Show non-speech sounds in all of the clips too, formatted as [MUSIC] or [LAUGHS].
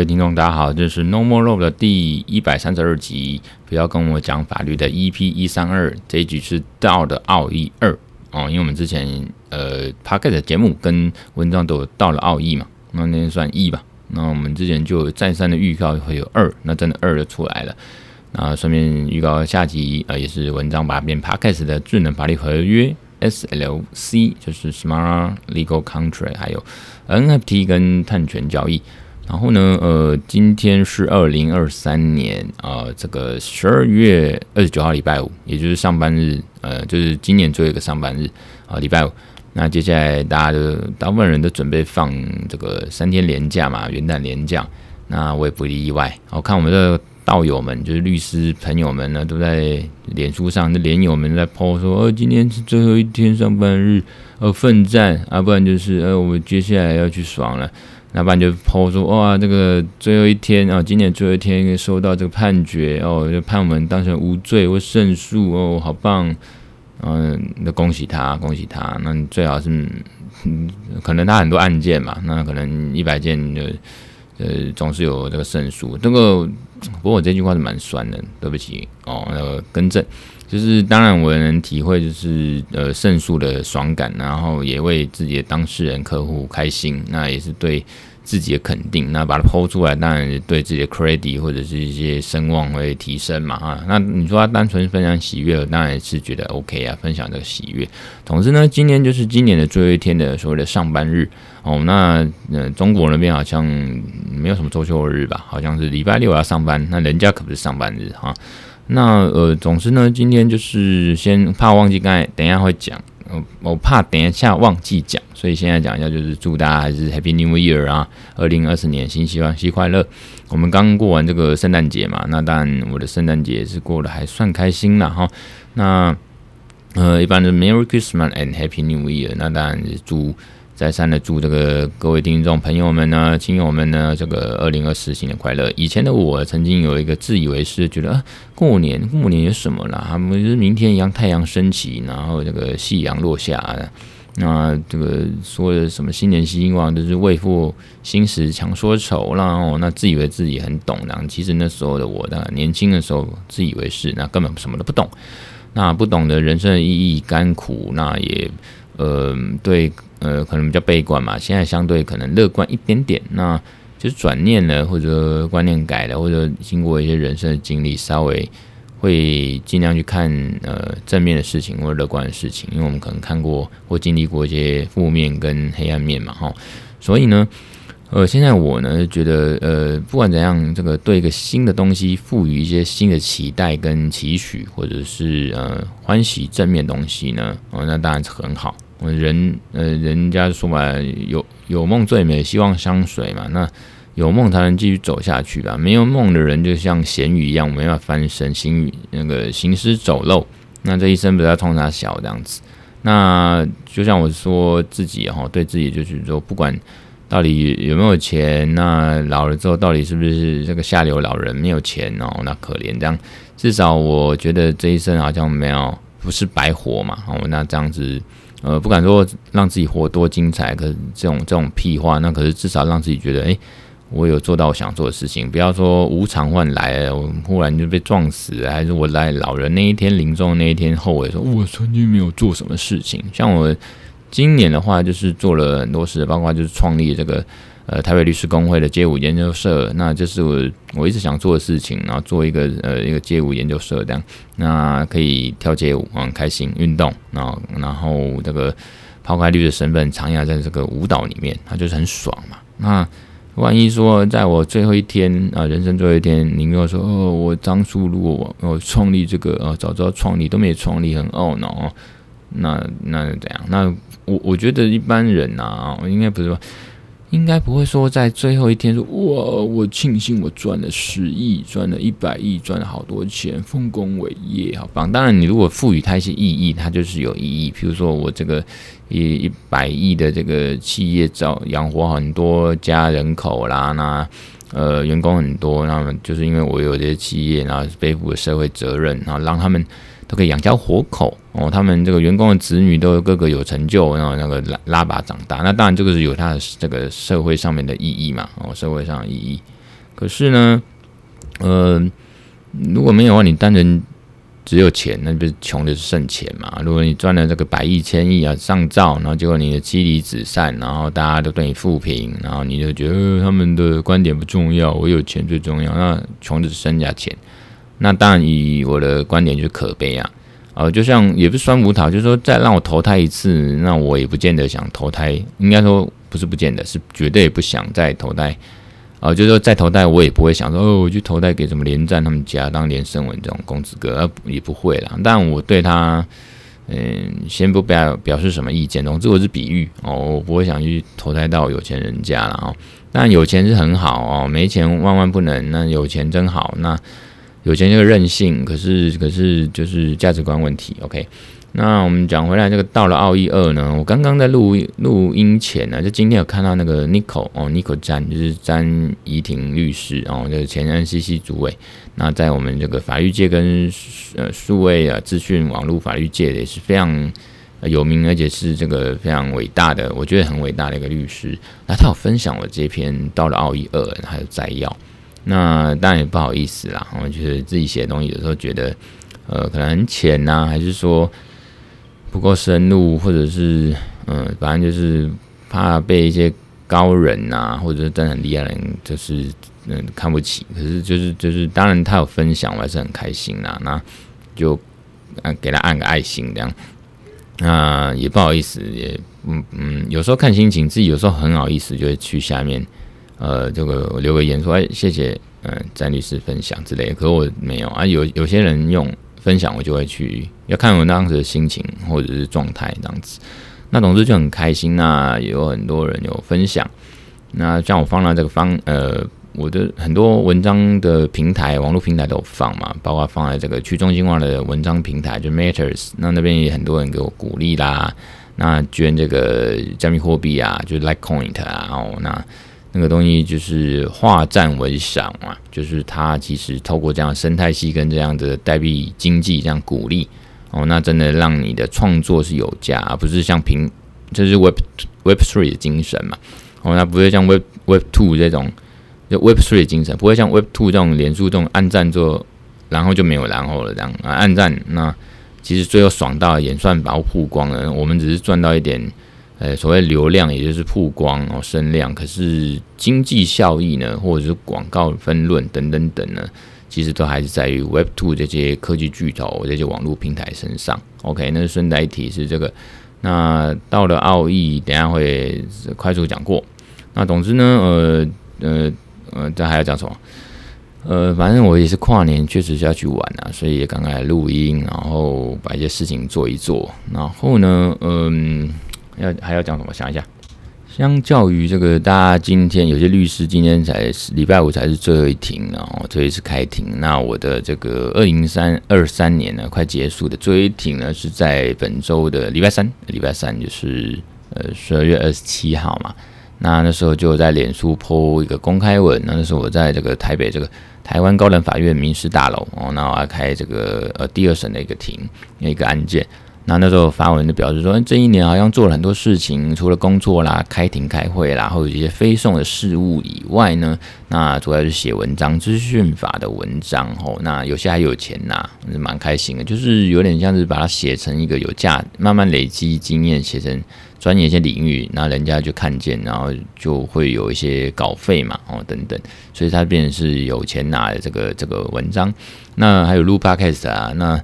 各位听众，大家好，这是 No More Law 的第一百三十二集。不要跟我讲法律的 EP 一三二，这一集是道的奥义二哦。因为我们之前呃 Podcast 的节目跟文章都有道的奥义嘛，那那算一吧。那我们之前就再三的预告会有二，那真的二就出来了。那顺便预告下集呃也是文章把变 Podcast 的智能法律合约 SLC，就是 Smart Legal Contract，还有 NFT 跟碳权交易。然后呢，呃，今天是二零二三年啊、呃，这个十二月二十九号礼拜五，也就是上班日，呃，就是今年最后一个上班日啊，礼拜五。那接下来大家都大部分人都准备放这个三天连假嘛，元旦连假。那我也不例外。我看我们的道友们，就是律师朋友们呢，都在脸书上的连友们在 po 说，呃，今天是最后一天上班日，呃，奋战啊，不然就是呃，我接下来要去爽了。那不然就抛说哇，这个最后一天啊，今年最后一天收到这个判决哦，就判我们当成无罪或胜诉哦，好棒，嗯，那恭喜他，恭喜他。那你最好是，嗯，可能他很多案件嘛，那可能一百件就呃总是有这个胜诉。这个不过我这句话是蛮酸的，对不起哦，那个更正。就是当然我能体会，就是呃胜诉的爽感，然后也为自己的当事人客户开心，那也是对自己的肯定。那把它抛出来，当然对自己的 credit 或者是一些声望会提升嘛啊。那你说他单纯分享喜悦，当然是觉得 OK 啊，分享这个喜悦。总之呢，今年就是今年的最后一天的所谓的上班日哦。那呃中国那边好像没有什么周休日吧？好像是礼拜六要上班，那人家可不是上班日哈。那呃，总之呢，今天就是先怕忘记，刚才等一下会讲，呃，我怕等一下忘记讲，所以现在讲一下，就是祝大家还是 Happy New Year 啊，二零二四年新希望新快乐。我们刚过完这个圣诞节嘛，那当然我的圣诞节是过得还算开心了哈。那呃，一般的 Merry Christmas and Happy New Year，那当然是祝。再三的祝这个各位听众朋友们呢、亲友们呢，这个二零二四新年快乐。以前的我曾经有一个自以为是，觉得啊，过年过年有什么啦？他们就是明天一样，太阳升起，然后这个夕阳落下，那这个说的什么新年希望，就是未负新时强说愁，然后那自以为自己很懂，然后其实那时候的我呢，年轻的时候自以为是，那根本什么都不懂，那不懂得人生的意义甘苦，那也呃对。呃，可能比较悲观嘛，现在相对可能乐观一点点，那就是转念了，或者观念改了，或者经过一些人生的经历，稍微会尽量去看呃正面的事情或乐观的事情，因为我们可能看过或经历过一些负面跟黑暗面嘛，哈，所以呢，呃，现在我呢觉得，呃，不管怎样，这个对一个新的东西赋予一些新的期待跟期许，或者是呃欢喜正面东西呢，哦，那当然是很好。人呃，人家说嘛，有有梦最美，希望相随嘛。那有梦才能继续走下去吧。没有梦的人，就像咸鱼一样，没办法翻身，行鱼那个行尸走肉。那这一生不要冲他小这样子。那就像我说自己哈，对自己就是说，不管到底有没有钱，那老了之后到底是不是这个下流老人，没有钱哦，那可怜这样。至少我觉得这一生好像没有不是白活嘛。哦，那这样子。呃，不敢说让自己活多精彩，可是这种这种屁话，那可是至少让自己觉得，哎，我有做到我想做的事情。不要说无常换来了，我忽然就被撞死，还是我来老人那一天临终那一天后悔说，我曾经没有做什么事情。像我今年的话，就是做了很多事，包括就是创立这个。呃，台北律师公会的街舞研究社，那这是我我一直想做的事情，然后做一个呃一个街舞研究社这样，那可以跳街舞，很开心，运动，然后然后这个抛开律师身份，徜徉在这个舞蹈里面，它就是很爽嘛。那万一说在我最后一天啊、人生最后一天，你跟我说哦，我当初如果我我创立这个呃，早知道创立都没创立，很懊恼哦，那那怎样？那我我觉得一般人啊，应该不是说。应该不会说在最后一天说哇，我庆幸我赚了十亿，赚了一百亿，赚了好多钱，丰功伟业，好棒！当然，你如果赋予它一些意义，它就是有意义。比如说，我这个一一百亿的这个企业，找养活很多家人口啦，那呃员工很多，那么就是因为我有这些企业，然后背负了社会责任，然后让他们。都可以养家活口哦，他们这个员工的子女都个个有成就，然后那个拉拉拔长大，那当然这个是有他的这个社会上面的意义嘛，哦，社会上的意义。可是呢，呃，如果没有的话，你单纯只有钱，那不是穷的是剩钱嘛？如果你赚了这个百亿、千亿啊上兆，然后结果你的妻离子散，然后大家都对你负评，然后你就觉得、他们的观点不重要，我有钱最重要。那穷的是剩下钱，那当然以我的观点就是可悲啊。呃，就像也不是酸葡萄，就是说再让我投胎一次，那我也不见得想投胎。应该说不是不见得，是绝对不想再投胎。啊、就是说再投胎，我也不会想说哦，我去投胎给什么连战他们家当连胜文这种公子哥，也不会啦。但我对他，嗯、先不表表示什么意见。总之我是比喻哦，我不会想去投胎到有钱人家了哦。但有钱是很好哦，没钱万万不能。那有钱真好，那。有钱就是任性，可是可是就是价值观问题。OK，那我们讲回来，这个到了奥义二呢，我刚刚在录录音前呢，就今天有看到那个 Nico 哦，Nico 詹就是詹怡婷律师哦，就是前 NCC 主委。那在我们这个法律界跟呃数位啊资讯网络法律界也是非常有名，而且是这个非常伟大的，我觉得很伟大的一个律师。那他有分享我这篇到了奥义二，还有摘要。那当然也不好意思啦，我觉得自己写的东西有时候觉得，呃，可能很浅呐、还是说不够深入，或者是嗯、反正就是怕被一些高人呐、或者是真的很厉害的人，就是嗯看不起。可是就是就是，当然他有分享，我还是很开心啦。那就给他按个爱心这样。那也不好意思，也嗯嗯，有时候看心情，自己有时候很好意思，就会去下面。呃，这个留个言说，哎，谢谢，嗯、詹律师分享之类的，可是我没有啊。有有些人用分享，我就会去，要看我当时的心情或者是状态这样子。那总之就很开心，那有很多人有分享。那像我放到这个方，呃，我的很多文章的平台，网络平台都放嘛，包括放在这个去中心化的文章平台，就 Matters。那那边也很多人给我鼓励啦，那捐这个加密货币啊，就是 Litecoin 啊，然后那。那个东西就是化战为赏嘛，就是它其实透过这样生态系跟这样的代币经济这样鼓励哦，那真的让你的创作是有价，而不是像平，这、就是 Web Web Three 的精神嘛。哦，那不会像 Web Web Two 这种，就 Web Three 的精神，不会像 Web Two 这种脸书这种暗赞做，然后就没有然后了这样啊，暗赞那其实最后爽到演算法曝光了，我们只是赚到一点。呃，所谓流量也就是曝光哦，声量，可是经济效益呢，或者是广告分润等等等呢，其实都还是在于 Web Two 这些科技巨头、这些网络平台身上。OK，那顺带提是这个。那到了奥义，等下会快速讲过。那总之呢，呃呃呃，这还要讲什么？呃，反正我也是跨年，确实是要去玩啊，所以也刚刚来录音，然后把一些事情做一做。然后呢，嗯、要还要讲什么？想一下，相较于这个，大家今天有些律师今天才礼拜五才是最后一庭，然后最后一次开庭。那我的这个二零三二三年呢，快结束的最后一庭呢，是在本周的礼拜三，礼拜三就是呃十二月二十七号嘛。那那时候就在脸书 po 一个公开文，那那时候我在这个台北这个台湾高等法院民事大楼哦，那我要开这个呃第二审的一个庭一个案件。那那时候发文就表示说，这一年好像做了很多事情，除了工作啦、开庭开会啦，或者一些非送的事务以外呢，那主要是写文章、资讯法的文章哦。那有些还有钱拿，蛮开心的，就是有点像是把它写成一个有价，慢慢累积经验，写成专业一些领域，那人家就看见，然后就会有一些稿费嘛，哦等等，所以它变成是有钱拿的这个这个文章。那还有录 Podcast 啊，那。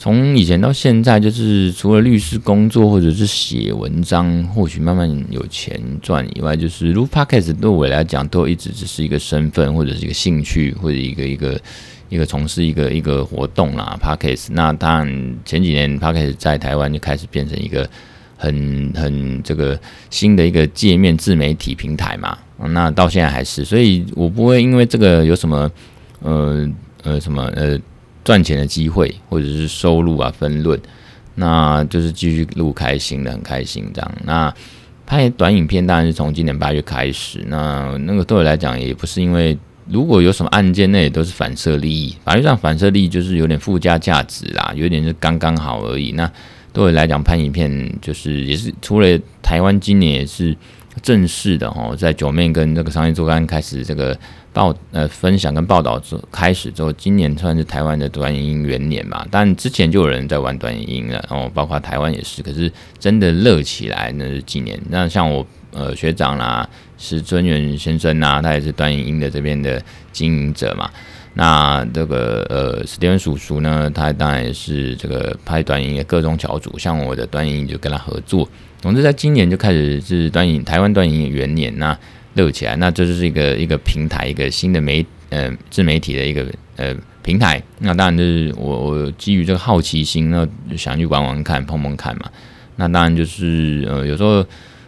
从以前到现在，就是除了律师工作或者是写文章，或许慢慢有钱赚以外，就是录 Podcast 对我来讲，都一直只是一个身份，或者是一个兴趣，或者一个一个一个从事一个一个活动啦。Podcast 那当然前几年 Podcast 在台湾就开始变成一个很很这个新的一个界面自媒体平台嘛。那到现在还是，所以我不会因为这个有什么呃呃什么呃。赚钱的机会或者是收入啊，分论，那就是继续录开心的，很开心这样。那拍短影片当然是从今年八月开始，那那个对我来讲也不是因为如果有什么案件，那也都是反射利益，法律上反射利益就是有点附加价值啦，有点是刚刚好而已。那对我来讲拍影片就是也是除了台湾今年也是正式的哦，在九妹跟这个商业周刊开始这个报呃分享跟报道之开始之后，今年算是台湾的短影音元年嘛。但之前就有人在玩短影音了，哦，包括台湾也是。可是真的热起来那是几年。那像我呃学长啦，是尊元先生呐、他也是短影音的这边的经营者嘛。那这个呃史蒂文叔叔呢，他当然是这个拍短影音的各种小组，像我的短影音就跟他合作。总之，在今年就开始是端影台湾端影元年，那热起来，那这就是一个一个平台，一个新的媒呃自媒体的一个呃平台。那当然就是我我基于这个好奇心，那想去玩玩看、碰碰看嘛。那当然就是呃有时候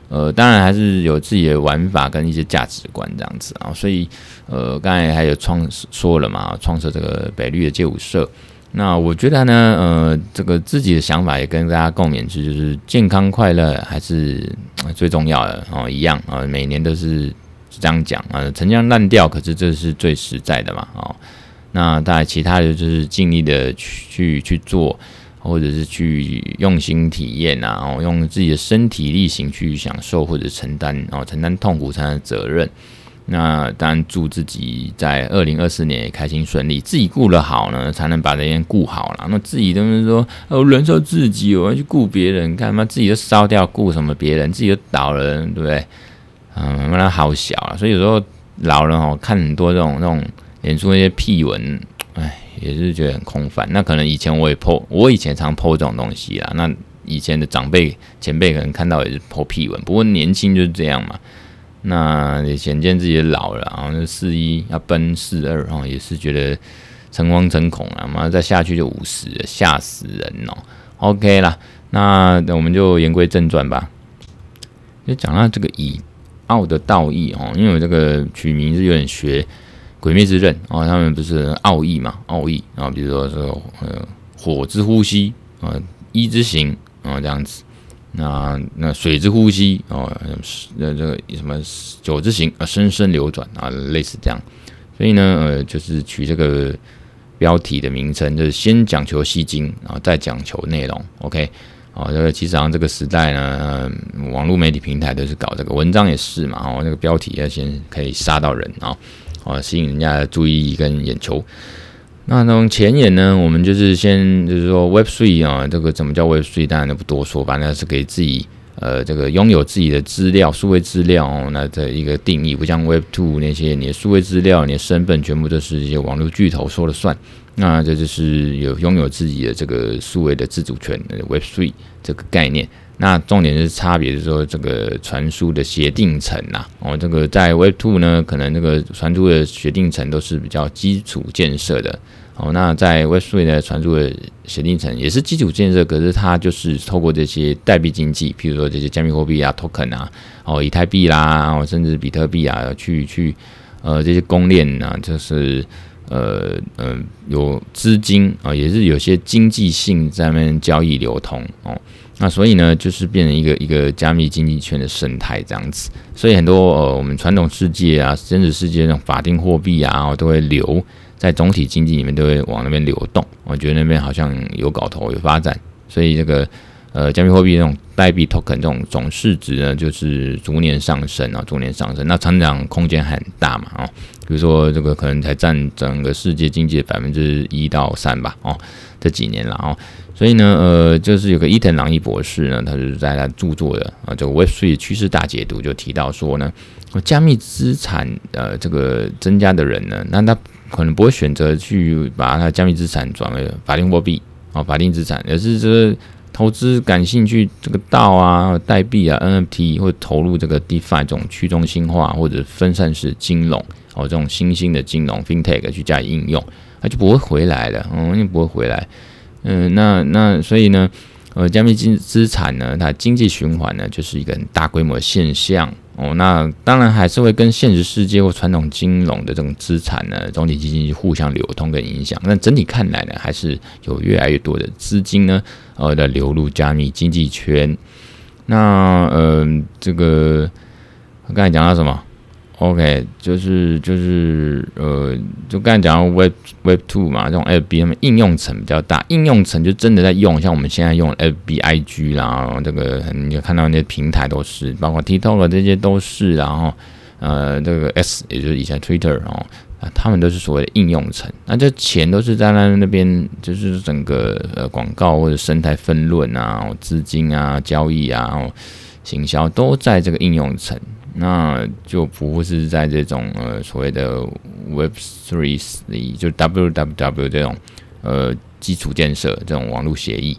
呃当然还是有自己的玩法跟一些价值观这样子啊。所以呃刚才还有创说了嘛，创设这个北绿的街舞社。那我觉得呢，呃，这个自己的想法也跟大家共勉之，就是健康快乐还是最重要的哦，一样啊，每年都是这样讲啊，陈腔滥调，可是这是最实在的嘛，哦，那当然其他的就是尽力的去去做，或者是去用心体验啊，哦，用自己的身体力行去享受或者承担哦，承担痛苦，承担责任。那当然，祝自己在二零二四年也开心顺利，自己顾得好呢，才能把别人顾好了。那自己都是说，哦，燃烧自己，我要去顾别人，干嘛自己都烧掉，顾什么别人？自己都倒了，对不对？嗯，那好小啊。所以有时候老人哦，看很多这种这种演出那些屁文，哎，也是觉得很空泛。那可能以前我也 po，我以前常 po 这种东西啊。那以前的长辈前辈可能看到也是 po 屁文，不过年轻就是这样嘛。那也显见自己老了，然后那四一要奔四二，然后也是觉得诚惶诚恐啊，马上再下去就五十，吓死人哦。OK 啦，那我们就言归正传吧。就讲到这个以奥的道义哦，因为这个取名是有点学《鬼灭之刃》哦，他们不是奥义嘛，奥义啊，比如说说呃火之呼吸啊，一之行啊这样子。那那水之呼吸哦，那，这个什么九之行啊，生生流转啊，类似这样。所以呢，呃，就是取这个标题的名称，就是先讲求吸睛，然后再讲求内容。OK，哦，这个其实上这个时代呢，呃，网络媒体平台都是搞这个文章也是嘛，哦，那个标题要先可以杀到人啊，哦，吸引人家的注意跟眼球。那从前言呢，我们就是先就是说 Web Three 啊，这个怎么叫 Web Three，当然就不多说，反正是给自己呃这个拥有自己的资料，数位资料哦，那这一个定义，不像 Web Two 那些你的数位资料、你的身份全部都是一些网络巨头说了算，那这就是有拥有自己的这个数位的自主权，Web Three 这个概念。那重点是差别，是说这个传输的协定层呐，哦，这个在 Web Two 呢，可能这个传输的协定层都是比较基础建设的，哦，那在 Web Three 呢，传输的协定层也是基础建设，可是它就是透过这些代币经济，譬如说这些加密货币啊、Token 啊、哦，以太币啦，哦，甚至比特币啊，去去呃这些公链啊，就是呃嗯、呃、有资金啊，也是有些经济性在那边交易流通哦。那所以呢，就是变成一个一个加密经济圈的生态这样子，所以很多呃我们传统世界啊、真实世界那种法定货币啊，都会流在总体经济里面，都会往那边流动。我觉得那边好像有搞头、有发展，所以这个呃加密货币那种代币 token 这种总市值呢，就是逐年上升啊，逐年上升。那成长空间很大嘛，哦，比如说这个可能才占整个世界经济的百分之一到三吧，哦，这几年了哦。所以呢，呃，就是有个伊藤朗一博士呢，他就是在他著作的啊这个 Web3 趋势大解读就提到说呢，加密资产呃这个增加的人呢，那他可能不会选择去把他加密资产转为法定货币啊法定资产，而是这个投资感兴趣这个道啊代币啊 NFT 或投入这个 DeFi 这种去中心化或者分散式金融哦这种新兴的金融 FinTech 去加以应用，他就不会回来了，嗯，就不会回来。嗯，那那所以呢，呃，加密金资产呢，它经济循环呢，就是一个很大规模的现象哦。那当然还是会跟现实世界或传统金融的这种资产呢，总体经济互相流通跟影响。那整体看来呢，还是有越来越多的资金呢，呃，的流入加密经济圈。那呃，这个我刚才讲到什么？OK，就是就是呃，就刚才讲到 Web Web Two 嘛，这种 FB 他们应用层比较大，应用层就真的在用，像我们现在用 FB、IG 啦，这个你就看到那些平台都是，包括 TikTok 这些都是，然后呃，这个 S 也就是以前 Twitter 哦，啊，他们都是所谓的应用层，那这钱都是在那那边，就是整个呃广告或者生态分润啊、资金啊、交易啊、然后行销都在这个应用层。那就不是在这种呃所谓的 Web Three 里，就 WWW 这种呃基础建设这种网络协议。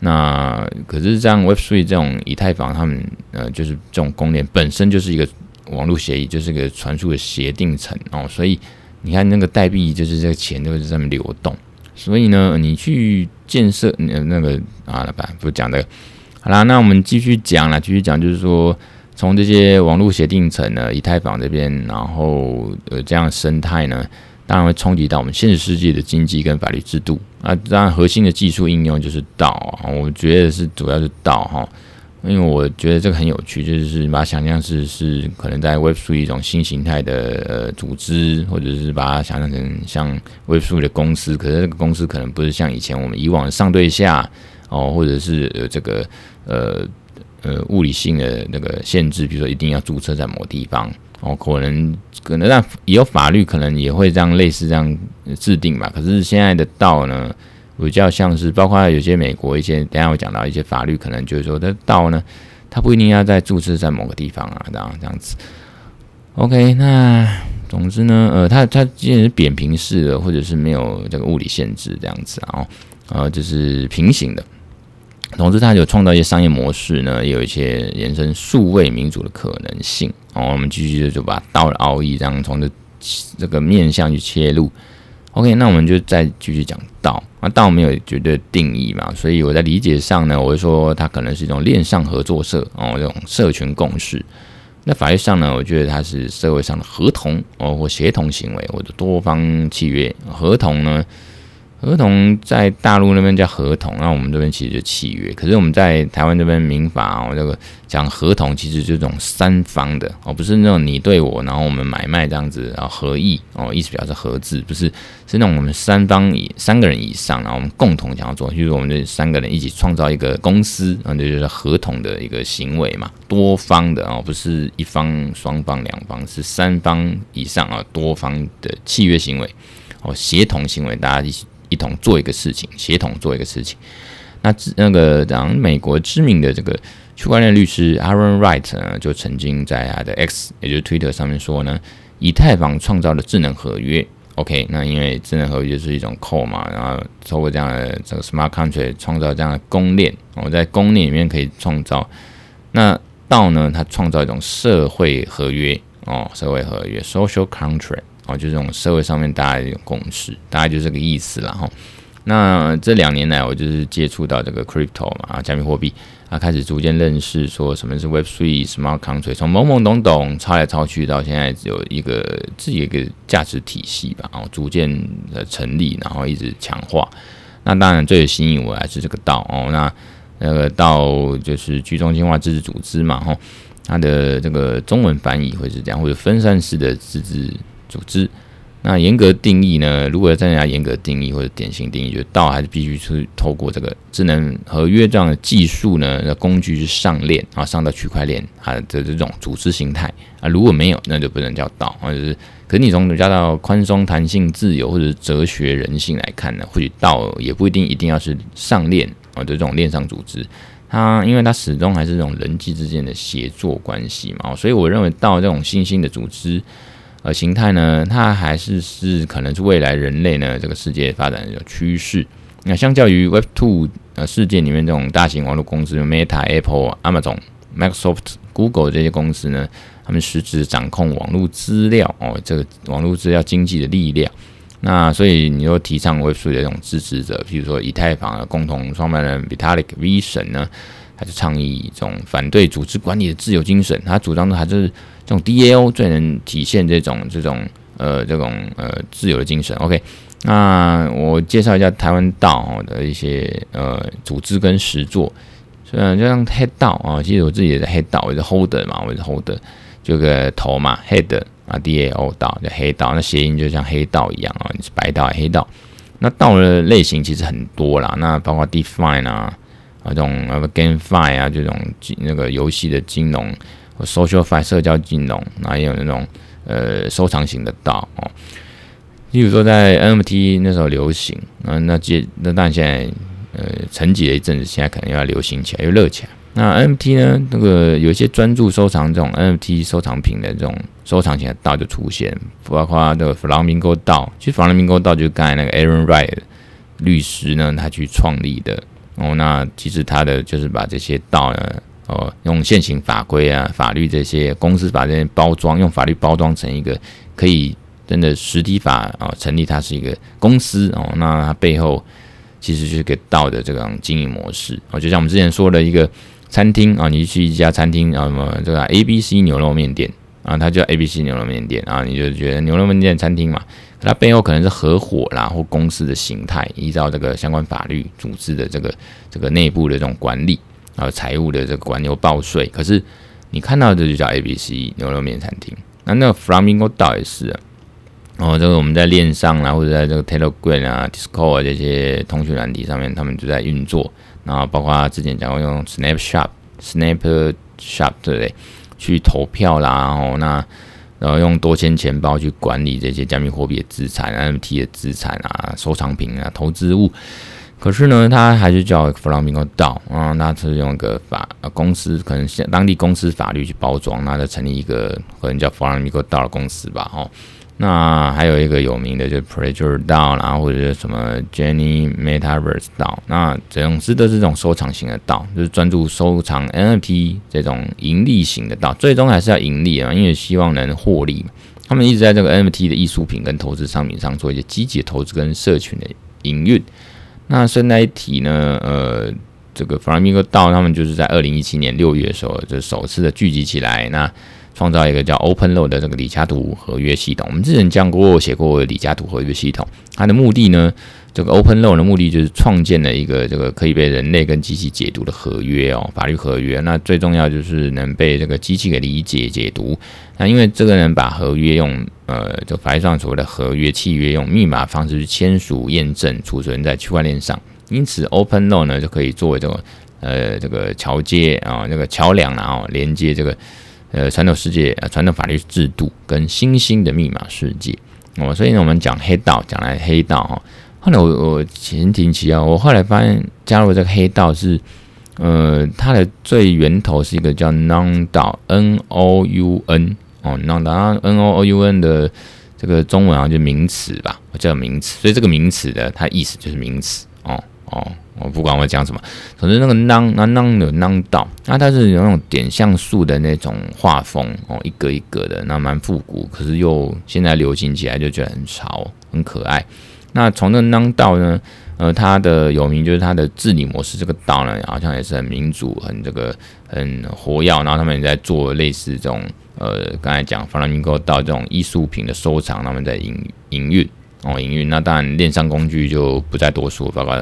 那可是像 Web Three 这种以太坊，他们呃就是这种公链本身就是一个网络协议，就是一个传输的协定层哦。所以你看那个代币就是这个钱都是这么流动。所以呢，你去建设那那个啊，老板不讲这个。好啦，那我们继续讲了，继续讲就是说。从这些网络协定层呢，以太坊这边，然后呃这样生态呢，当然会冲击到我们现实世界的经济跟法律制度啊。当然，核心的技术应用就是道啊，我觉得是主要是道哈，因为我觉得这个很有趣，就是把它想象是是可能在 Web3 一种新形态的呃组织，或者是把它想象成像 Web3 的公司，可是这个公司可能不是像以前我们以往上对下哦，或者是呃这个呃。呃，物理性的那个限制，比如说一定要注册在某地方哦，可能可能让以后法律可能也会这样类似这样制定吧。可是现在的道呢，比较像是包括有些美国一些，等下我讲到一些法律，可能就是说，的道呢，它不一定要在注册在某个地方啊，这样这样子。OK，那总之呢，呃，它它既然是扁平式的，或者是没有这个物理限制这样子，然后呃，就是平行的。同时，它有创造一些商业模式呢，也有一些延伸数位民主的可能性。哦，我们继续就把道的奥义这样从这这个面向去切入。OK，那我们就再继续讲道。那道没有绝对定义嘛，所以我在理解上呢，我会说它可能是一种链上合作社哦，这种社群共识。那法律上呢，我觉得它是社会上的合同哦，或协同行为，或者多方契约合同呢。合同在大陆那边叫合同，那我们这边其实就契约。可是我们在台湾这边民法哦，这个讲合同其实就是这种三方的哦，不是那种你对我，然后我们买卖这样子，然后合意哦，意思表示合字，不是是那种我们三方以三个人以上，然后我们共同想要做，就是我们这三个人一起创造一个公司，啊，这就是合同的一个行为嘛，多方的哦，不是一方、双方、两方，是三方以上啊，多方的契约行为哦，协同行为，大家一起。一同做一个事情，协同做一个事情。那那个讲美国知名的这个区块链律师 Aaron Wright 呢，就曾经在他的 X，也就是 Twitter 上面说呢，以太坊创造了智能合约。OK，那因为智能合约就是一种 code 嘛，然后透过这样的这个 Smart Contract 创造这样的公链，我在公链里面可以创造。那道呢，它创造一种社会合约哦，社会合约 Social Contract。哦，就这种社会上面大家的一种共识，大概就这个意思了哈。那这两年来，我就是接触到这个 crypto 嘛，啊加密货币啊，开始逐渐认识说什么是 Web Three Smart Contract，从懵懵懂懂抄来抄去，到现在只有一个自己一个价值体系吧，然后逐渐的成立，然后一直强化。那当然最有吸引我还是这个道哦，那那个道就是去中心化自治组织嘛，哈，它的这个中文翻译会是这样，或者分散式的自治。组织，那严格定义呢？如果要再加严格定义或者典型定义，就道还是必须是透过这个智能合约这样的技术呢，那工具是上链啊，上到区块链啊的这种组织形态啊。如果没有，那就不能叫道，或者是。可是你从加到宽松、弹性、自由或者哲学人性来看呢，或许道也不一定一定要是上链啊的这种链上组织。它因为它始终还是这种人际之间的协作关系嘛，所以我认为道这种新兴的组织。呃，形态呢，它还是是可能是未来人类呢这个世界发展的趋势。那相较于 Web Two 呃世界里面这种大型网络公司，Meta、Apple、Amazon、Microsoft、Google 这些公司呢，他们实质掌控网络资料哦，这个网络资料经济的力量。那所以你又提倡 Web Three 的这种支持者，比如说以太坊的共同创办人 Vitalik Buterin 呢，他就倡议这种反对组织管理的自由精神，他主张的还是。这种 DAO 最能体现这种这种呃这种呃自由的精神。OK，那我介绍一下台湾道的一些呃组织跟实作。虽然就像黑道啊，其实我自己也是黑道，我是 Holder 嘛，我是 Holder。这个头嘛，head 啊，D A O 道就黑道，那谐音就像黑道一样啊，你是白道黑道。那道的类型其实很多啦，那包括 define 啊，啊这种呃 GameFi 啊这种那个游戏的金融，SocialFi 社交金融，那也有那种呃收藏型的道哦。例如说在 NFT 那时候流行，啊那接那但现在呃沉寂了一阵子，现在可能又要流行起来，又热起来。那 NFT 呢？那个有一些专注收藏这种 NFT 收藏品的这种收藏型的道就出现，包括这个弗朗明哥道。其实弗朗明哥道就是刚才那个 Aaron Wright 律师呢，他去创立的。哦，那其实他的就是把这些道呢，哦，用现行法规啊、法律这些公司把这些包装，用法律包装成一个可以真的实体法啊、成立它是一个公司哦。那它背后其实就是个道的这种经营模式。哦，就像我们之前说的一个。餐厅啊，你去一家餐厅啊，什么这个 A B C 牛肉面店啊，它叫 A B C 牛肉面店啊，你就觉得牛肉面店餐厅嘛，它背后可能是合伙啦或公司的形态，依照这个相关法律组织的这个这个内部的这种管理还有，财务的这个管理报税。可是你看到的就叫 A B C 牛肉面餐厅，那那个 Flamingo 倒也是啊，哦，这个我们在链上啊，或者在这个 Telegram 啊、Discord 啊这些通讯软体上面，他们就在运作。然后包括之前讲过用 Snapshot、Snapshot 对不对？去投票啦，然后那然后用多签钱包去管理这些加密货币的资产、NFT 的资产啊、收藏品啊、投资物。可是呢，他还是叫 Flamingo DAO 啊，那是用一个法公司，可能当地公司法律去包装，那就成立一个可能叫 Flamingo DAO 的公司吧，哦。那还有一个有名的，就是 Pledger DAO，然后或者什么 Jenny Metaverse DAO，那总之都是这种收藏型的道，就是专注收藏 NFT 这种盈利型的道，最终还是要盈利啊，因为希望能获利嘛。他们一直在这个 NFT 的艺术品跟投资商品上做一些积极的投资跟社群的营运。那顺带一提呢，呃，这个 Flamingo DAO 他们就是在二零一七年六月的时候，就首次的聚集起来，那。创造一个叫 OpenLaw 的这个李嘉图合约系统。我们之前讲过，写过李嘉图合约系统。它的目的呢，这个 OpenLaw 的目的就是创建了一个这个可以被人类跟机器解读的合约哦，法律合约。那最重要就是能被这个机器给理解解读。那因为这个人把合约用呃，就法律上所谓的合约契约用密码方式去签署验证，储存在区块链上。因此，OpenLaw 呢就可以作为这个呃这个桥接啊，这个桥梁然后连接这个。呃，传统世界，呃，传统法律制度跟新兴的密码世界，哦，所以呢，我们讲黑道，讲来黑道哈。后来我我前庭奇啊，我后来发现加入这个黑道是，呃，它的最源头是一个叫 Noun 道，N O U N 哦，Noun 道，N O U N 的这个中文好像就名词吧，我叫名词，所以这个名词的它意思就是名词哦哦。我不管我讲什么，总之那个 nan 那 nan 有 nan 道，那它是有那种点像素的那种画风哦，一格一格的，那蛮复古，可是又现在流行起来就觉得很潮，很可爱。那从那个 Noun 道呢，呃，它的有名就是它的治理模式，这个道呢好像也是很民主，很这个很活跃，然后他们也在做类似这种呃，刚才讲 Flamingo 道这种艺术品的收藏，他们在营营运哦，营运。那当然链上工具就不再多说，包括。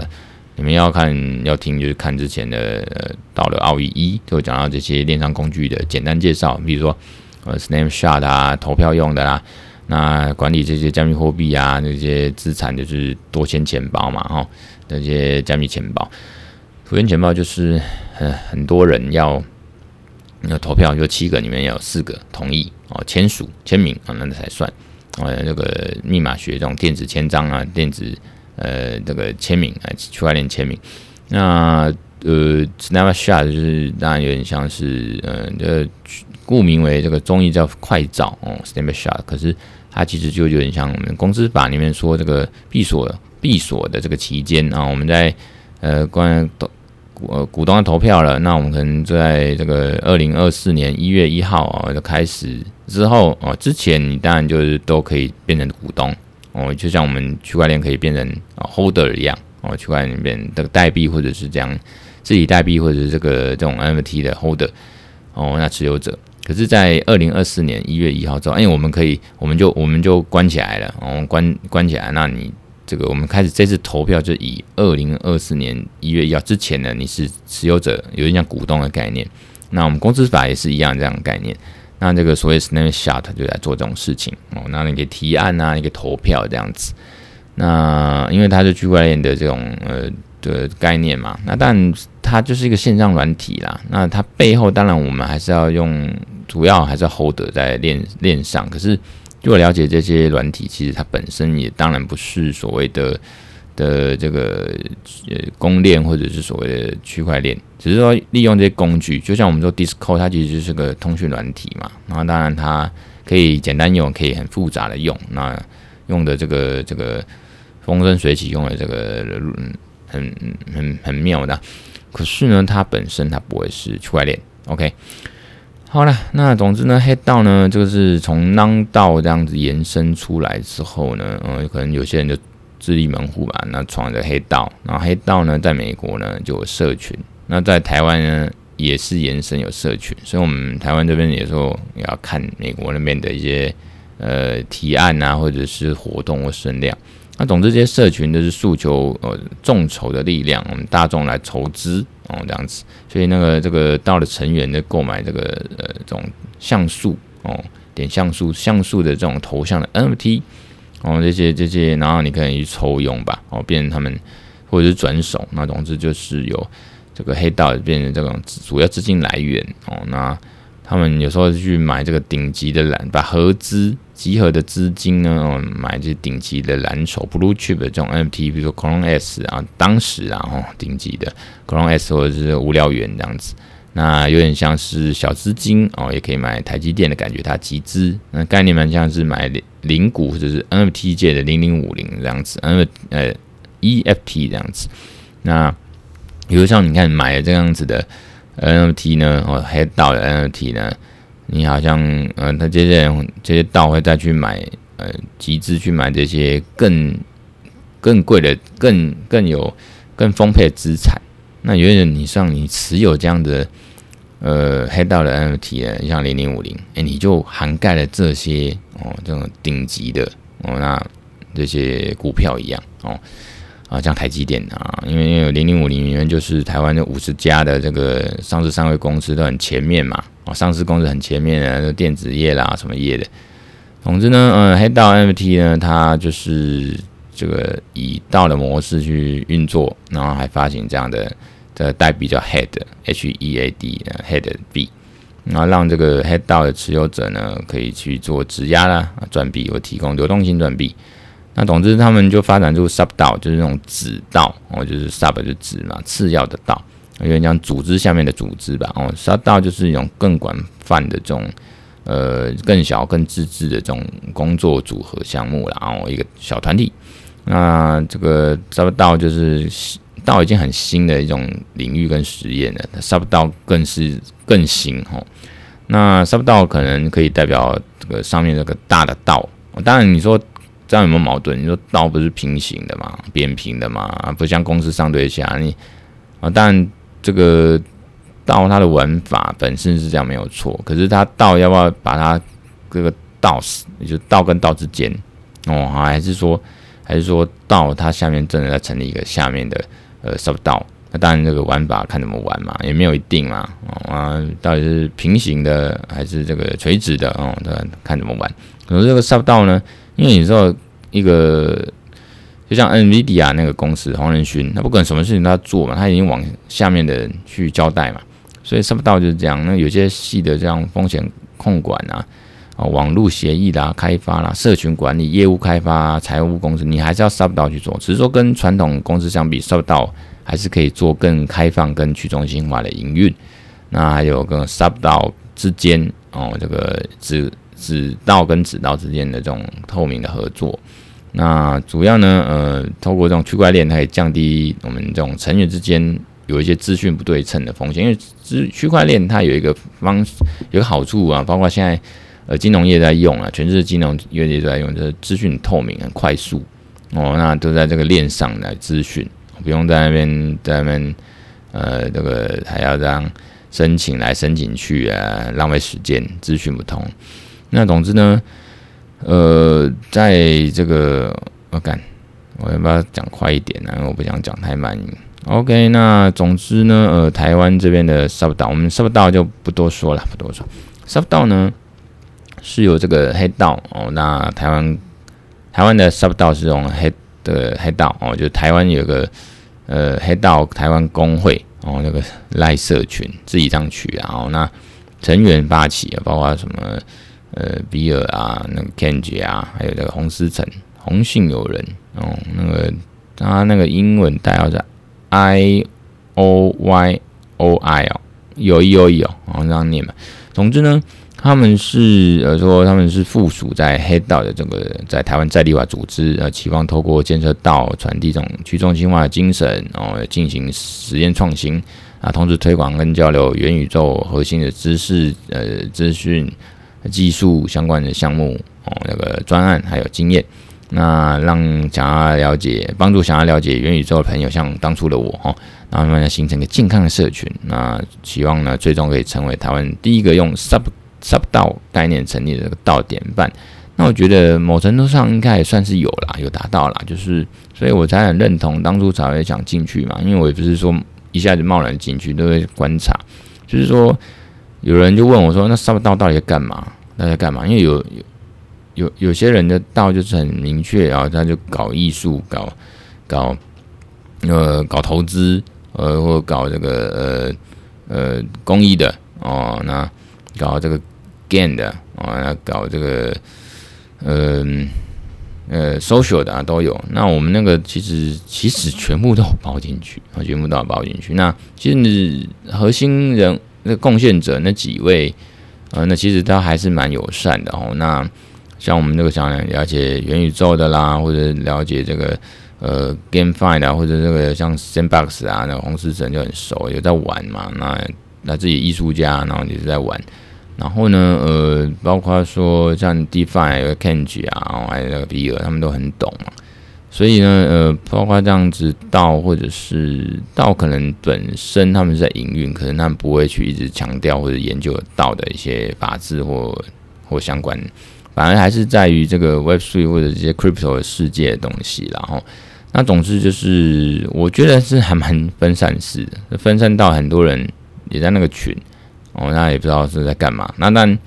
你们要看要听，就是看之前的呃，到了奥义一，就讲到这些链上工具的简单介绍，比如说呃，Snapshot 啊，投票用的啦，那管理这些加密货币啊，那些资产就是多钱钱包嘛，哈，那些加密钱包，多钱钱包就是呃，很多人要那投票，就七个里面有四个同意哦，签署签名啊，那才算，呃，那个密码学这种电子签章啊，电子。呃，这个签名啊，区块链签名。那呃，Snapshot 就是当然有点像是呃，这顾名为这个中译叫快照哦，Snapshot。可是它其实就有点像我们公司法里面说这个闭锁闭锁的这个期间啊，我们在呃关投呃股东要投票了，那我们可能就在这个二零二四年一月一号啊就开始之后哦，之前你当然就是都可以变成股东。哦，就像我们区块链可以变成啊 holder 一样，哦，区块链里面这个代币或者是这样自己代币或者是这个这种 NFT 的 holder，哦，那持有者。可是，在二零二四年一月一号之后，哎，我们可以，我们就我们就关起来了，哦，关关起来。那你这个我们开始这次投票就以二零二四年一月一号之前呢，你是持有者，有点像股东的概念。那我们公司法也是一样这样的概念。那这个所谓 snapshot 就来做这种事情哦。那你可以提案啊，你可以投票这样子。那因为它是区块链的这种呃的概念嘛，那但它就是一个线上软体啦。那它背后当然我们还是要用，主要还是要 hold 在链链上。可是据我了解，这些软体其实它本身也当然不是所谓的。的这个呃公链或者是所谓的区块链，只是说利用这些工具，就像我们说 Discord，它其实就是个通讯软体嘛。然后当然它可以简单用，可以很复杂的用。那用的这个这个风生水起，用的这个嗯很很很妙的。可是呢，它本身它不会是区块链。OK，好了，那总之呢，黑道呢，这个是从 non 道这样子延伸出来之后呢，嗯，可能有些人就。自立门户吧，那闯着黑道，然后黑道呢，在美国呢就有社群，那在台湾呢也是延伸有社群，所以我们台湾这边有时候要看美国那边的一些呃提案啊，或者是活动或声量。那总之这些社群都是诉求呃众筹的力量，我们大众来筹资哦这样子，所以那个这个道的成员的购买这个呃这种像素哦点像素像素的这种头像的 NFT。哦，这些这些，然后你可以去抽佣吧，哦，变成他们或者是转手，那总之就是有这个黑道变成这种主要资金来源哦。那他们有时候去买这个顶级的蓝，把合资集合的资金呢，哦，买这顶级的蓝筹 blue chip 的这种 NFT，比如说 c r o n e S 啊，当时啊，哦，顶级的 c r o n e S 或者是无聊猿这样子。那有点像是小资金哦，也可以买台积电的感觉，它集资。那概念蛮像是买零零股或者是 NFT 界的零零五零这样子，N 呃 EFT 这样子。那比如像你看买了这样子的 NFT 呢，哦黑道的 NFT 呢，你好像呃，他这些人这些道会再去买呃集资去买这些更更贵的、更更有更丰沛的资产。那有点，你像你持有这样的呃黑道的 NFT 呢，像零零五零，哎，你就涵盖了这些哦，这种顶级的哦，那这些股票一样哦，啊，像台积电啊，因为因为零零五零里面就是台湾的五十家的这个上市上柜公司都很前面嘛，哦，上市公司很前面的电子业啦，什么业的，总之呢，嗯，黑道 NFT 呢，它就是这个以道的模式去运作，然后还发行这样的。的代币叫 Head H E A D Head B，然后让这个 Head 道的持有者呢，可以去做质押啦啊、转币或提供流动性转币。那总之他们就发展出 Sub 道，就是那种子道哦，就是 Sub 就子嘛，次要的道，有点像组织下面的组织吧哦。Sub 道就是一种更广泛的这种呃更小、更自治的这种工作组合项目啦，然后一个小团体。那这个 Sub 道就是。道已经很新的一种领域跟实验了，Sub 道更是更新哦。那 Sub 道可能可以代表这个上面这个大的道，当然你说这样有没有矛盾？你说道不是平行的嘛，扁平的嘛，不像公司上对下你啊。当然这个道它的玩法本身是这样没有错，可是它道要不要把它这个道死，也就道跟道之间哦，还是说还是说道它下面真的在成立一个下面的？呃，Sub 道，那当然这个玩法看怎么玩嘛，也没有一定嘛，啊，到底是平行的还是这个垂直的哦，对，看怎么玩。可是这个 Sub 道呢，因为你知道一个，就像 NVIDIA 那个公司黄仁勋，他不管什么事情都要做嘛，他已经往下面的人去交代嘛，所以 Sub 道就是这样。那有些细的这样风险控管啊，啊，网络协议啦、开发啦、社群管理、业务开发、财务公司，你还是要 Sub 道去做。只是说跟传统公司相比，Sub 道还是可以做更开放、跟去中心化的营运。那还有跟 Sub 道之间哦，这个子子道跟子道之间的这种透明的合作。那主要呢，呃，透过这种区块链，它可以降低我们这种成员之间有一些资讯不对称的风险。因为区区块链它有一个方有一个好处啊，包括现在。呃，金融业在用啊，全世界金融业界都在用，就是资讯透明、很快速哦，那都在这个链上来资讯，不用在那边在那边呃，这个还要这样申请来申请去啊，浪费时间，资讯不通。那总之呢，呃，在这个我看我要不要讲快一点呢？因为我不想讲太慢。OK，那总之呢，呃，台湾这边的 Sub 道，我们 Sub 道就不多说了，不多说。Sub 道呢？是由这个黑道哦，那台湾台湾的 sub 道是用黑的黑道哦，就台湾有个呃黑道台湾公会哦，那个赖社群自己这样取，然后那成员发起啊，包括什么呃比尔啊，那个 Kenji 啊，还有那个洪思成、洪姓友人哦，那个他那个英文代号是 I O Y O I 哦，有意有意哦，然后这样念嘛。总之呢。他们是呃说他们是附属在黑道的这个在台湾在地化组织，呃，期望透过建设道传递这种去中心化的精神，然后进行实验创新啊，同时推广跟交流元宇宙核心的知识、呃资讯、技术相关的项目哦，那个专案还有经验，那让想要了解帮助想要了解元宇宙的朋友，像当初的我哦，然后慢慢形成一个健康的社群，那希望呢最终可以成为台湾第一个用 Sub。Sub 道概念成立的这个道典范，那我觉得某程度上应该也算是有啦，有达到啦，就是所以我才很认同当初才会想进去嘛，因为我也不是说一下子贸然进去，都会观察，就是说有人就问我说，那 sub 道到底在干嘛？那在干嘛？因为有有有有些人的道就是很明确，然后他就搞艺术，搞搞呃搞投资，呃或搞这个呃呃公益的哦，那搞这个。Game 的啊，搞这个，嗯呃，，social 的啊都有。那我们那个其实其实全部都包进去啊，全部都要包进去。那其实核心人那贡献者那几位，呃，那其实他还是蛮友善的哦。那像我们这个想了解元宇宙的啦，或者了解这个呃 GameFi 啊，或者这个像 Sandbox 啊，那个洪思成就很熟，有在玩嘛。那那自己艺术家，然后也是在玩。然后呢，呃，包括说像 DeFi、Kenji 啊，还有那个比尔，他们都很懂嘛。所以呢，呃，包括这样子道，或者是道，可能本身他们是在营运，可能他们不会去一直强调或者研究道的一些法制或或相关，反而还是在于这个 Web3 或者这些 Crypto 的世界的东西。然后，那总之就是，我觉得是还蛮分散式的，分散到很多人也在那个群。哦，那也不知道是在干嘛。那但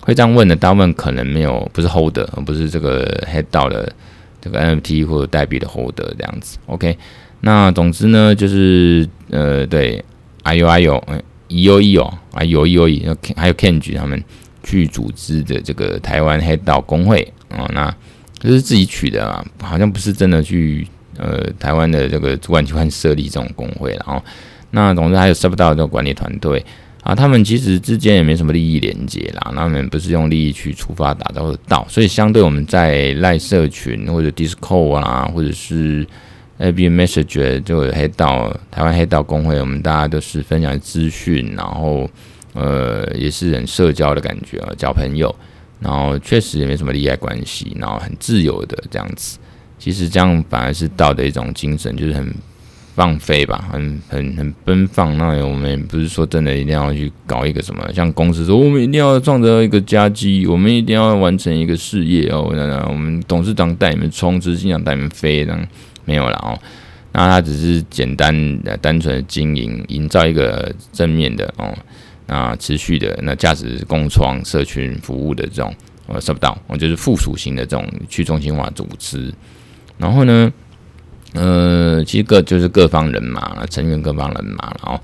会这样问的，大部分可能没有，不是 holder，不是这个 head 到的这个 NFT 或者代币的 holder 这样子。OK，那总之呢，就是呃，对，哎呦哎呦，嗯，EOE 哦，哎呦 EOE，还有 Kenji 他们去组织的这个台湾黑道工会啊，那这是自己取的啊，好像不是真的去呃台湾的这个主管机关设立这种工会，然后那总之还有 sub 到这个管理团队。啊，他们其实之间也没什么利益连接啦，他们不是用利益去出发打造的道，所以相对我们在赖社群或者 Discord 啊，或者是 AB Message 就有黑道台湾黑道公会，我们大家都是分享资讯，然后呃也是很社交的感觉啊，交朋友，然后确实也没什么利害关系，然后很自由的这样子，其实这样反而是道的一种精神，就是很。放飞吧，很很很奔放。那我们也不是说真的一定要去搞一个什么，像公司说我们一定要创造一个佳绩，我们一定要完成一个事业哦。那那我们董事长带你们冲，执行长带你们飞，这样没有了哦。那他只是简单的、单纯的经营，营造一个正面的哦，那持续的那价值共创社群服务的这种呃 sub 道，我就是附属型的这种去中心化组织。然后呢，呃，其实各就是各方人马，成员各方人马，然后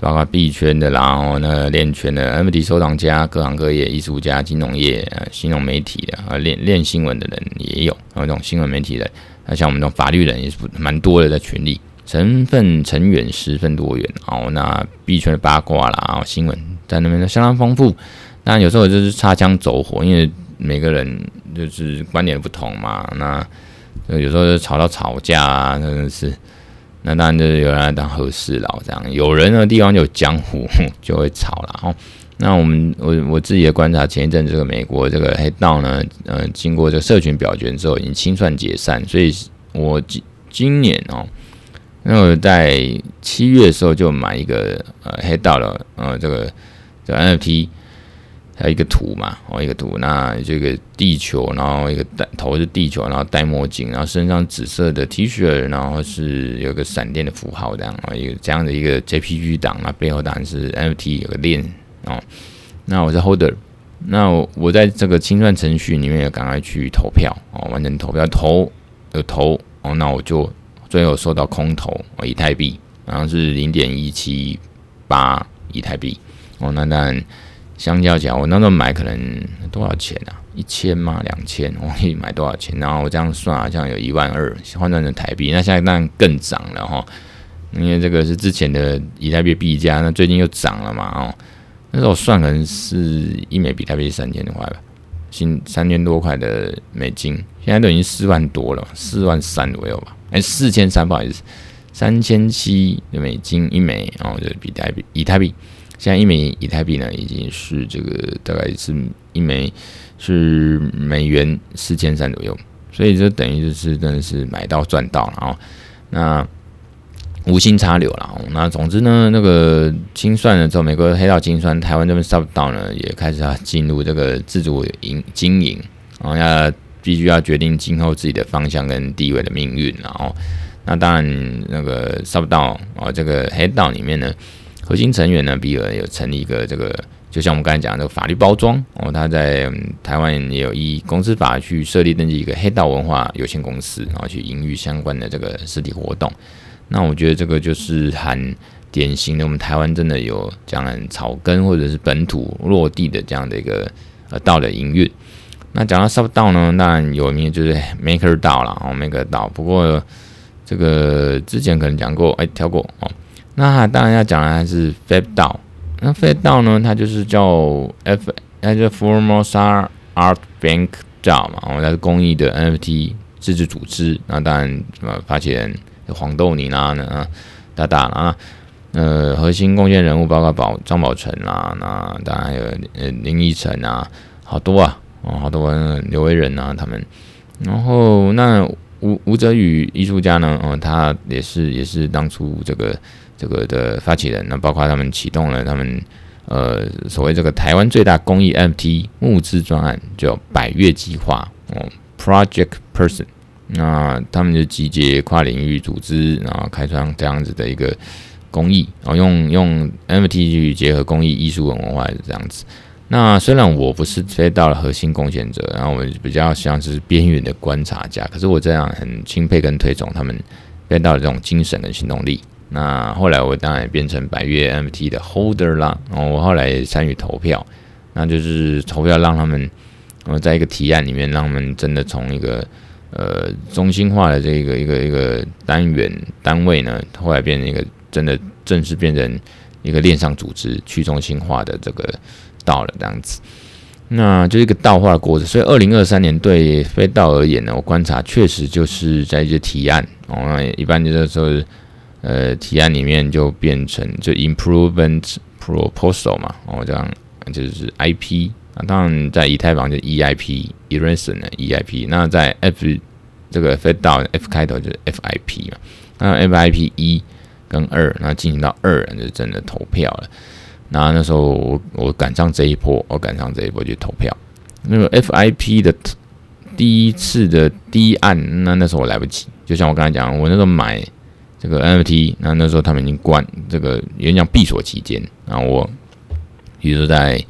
包括币圈的，然后那链圈的 NFT 收藏家，各行各业，艺术家、金融业、呃新闻媒体的，啊，链链新闻的人也有，然后这种新闻媒体的，那像我们这种法律人也是蛮多的，在群里，成分成员十分多元，然后那币圈的八卦啦，然后新闻在那边都相当丰富，但有时候就是擦枪走火，因为每个人就是观点不同嘛，那。有时候就吵到吵架啊，真的是，那当然就是有人来当和事佬这样，有人的地方就有江湖 [LAUGHS] 就会吵了哦。那我们我我自己的观察，前一阵这个美国这个黑道呢，呃，经过这个社群表决之后，已经清算解散，所以我今今年哦，那我在七月的时候就买一个呃黑道的呃这个这个 NFT。还有一个图嘛，哦，一个图，那这个地球，然后一个戴头是地球，然后戴墨镜，然后身上紫色的 T 恤，然后是有个闪电的符号这样，啊，一个这样的一个 JPG 档，那背后当然是 NFT 有个链哦。那我是 Holder，那我，我在这个清算程序里面也赶快去投票哦，完成投票投有投哦，那我就最后收到空投哦，以太币，然后是零点一七八以太币哦，那当然相较起来，我那时候买可能多少钱啊？一千吗？两千？我可以买多少钱？然后我这样算好像有一万二换算成台币，那现在当然更涨了哈，因为这个是之前的以太币币价，那最近又涨了嘛哦。那时候我算可能是一枚比特币三千多块吧，新三千多块的美金，现在都已经四万多了，四万三左右吧，哎，四千三不好意思，三千七的美金一枚，哦就是比特币，以太币，现在一枚以太币呢已经是这个大概是一枚是美元四千三左右，所以这等于就是真的是买到赚到了啊，那。无心插柳了，那总之呢，那个清算了之后，美国黑道清算，台湾这边 SupDAO 呢也开始要进入这个自主营经营，然后要必须要决定今后自己的方向跟地位的命运，然后那当然那个 Sub 岛哦，这个黑道里面呢，核心成员呢，比尔有成立一个这个，就像我们刚才讲的这个法律包装哦，他在台湾也有依公司法去设立登记一个黑道文化有限公司，然后去营运相关的这个实体活动。那我觉得这个就是很典型的，我们台湾真的有这样草根或者是本土落地的这样的一个呃道的营运。那讲到 Sub 道呢，那有名就是 MakerDAO 啦，哦，Maker 道。不过这个之前可能讲过，哎，跳过哦。那当然要讲的还是 f e d d a o。那 f e d d a o 呢，它就是叫 F，它叫 Formosa Art Bank DAO 嘛，它是公益的 NFT 自治组织。那当然什么发起人。黄豆泥啦，那大大啊，呃，核心贡献人物包括宝张宝成啦，那当然还有呃林依晨啊，好多啊，哦，好多刘维仁啊他们，然后那吴吴泽宇艺术家呢，嗯、他也是也是当初这个这个的发起人，那包括他们启动了他们呃所谓这个台湾最大公益 NFT 募资专案，叫百岳计划哦，Project Person。那他们就集结跨领域组织，然后开创这样子的一个公益，然后用用 NFT 去结合公益、艺术、文化这样子。那虽然我不是 FateDAO 的核心贡献者，然后我比较像是边缘的观察家，可是我这样很钦佩跟推崇他们 FateDAO 的这种精神跟行动力。那后来我当然也变成百岳 NFT 的 Holder 啦，然后我后来也参与投票，那就是投票让他们，然后在一个提案里面，让他们真的从一个。呃，中心化的这个一个一个单元单位呢，后来变成一个真的正式变成一个链上组织，去中心化的这个道了这样子，那就是一个道化的过程。所以，二零二三年对 FateDAO 而言呢，我观察确实就是在一些提案哦，一般就是说，呃，提案里面就变成就 improvement proposal 嘛，哦，这样就是 IP 啊。当然，在以太坊就 EIP，Ethereum 的 EIP。那在 F 这个 FateDAO F 开头就是 FIP 嘛。那 FIP 一跟二，那进行到二，就真的投票了。那那时候我我赶上这一波，我赶上这一波去投票。那个 FIP 的第一次的第一案，那那时候我来不及。就像我刚才讲，我那时候买这个 NFT，那那时候他们已经关这个，有点像闭锁期间。然后我比如说在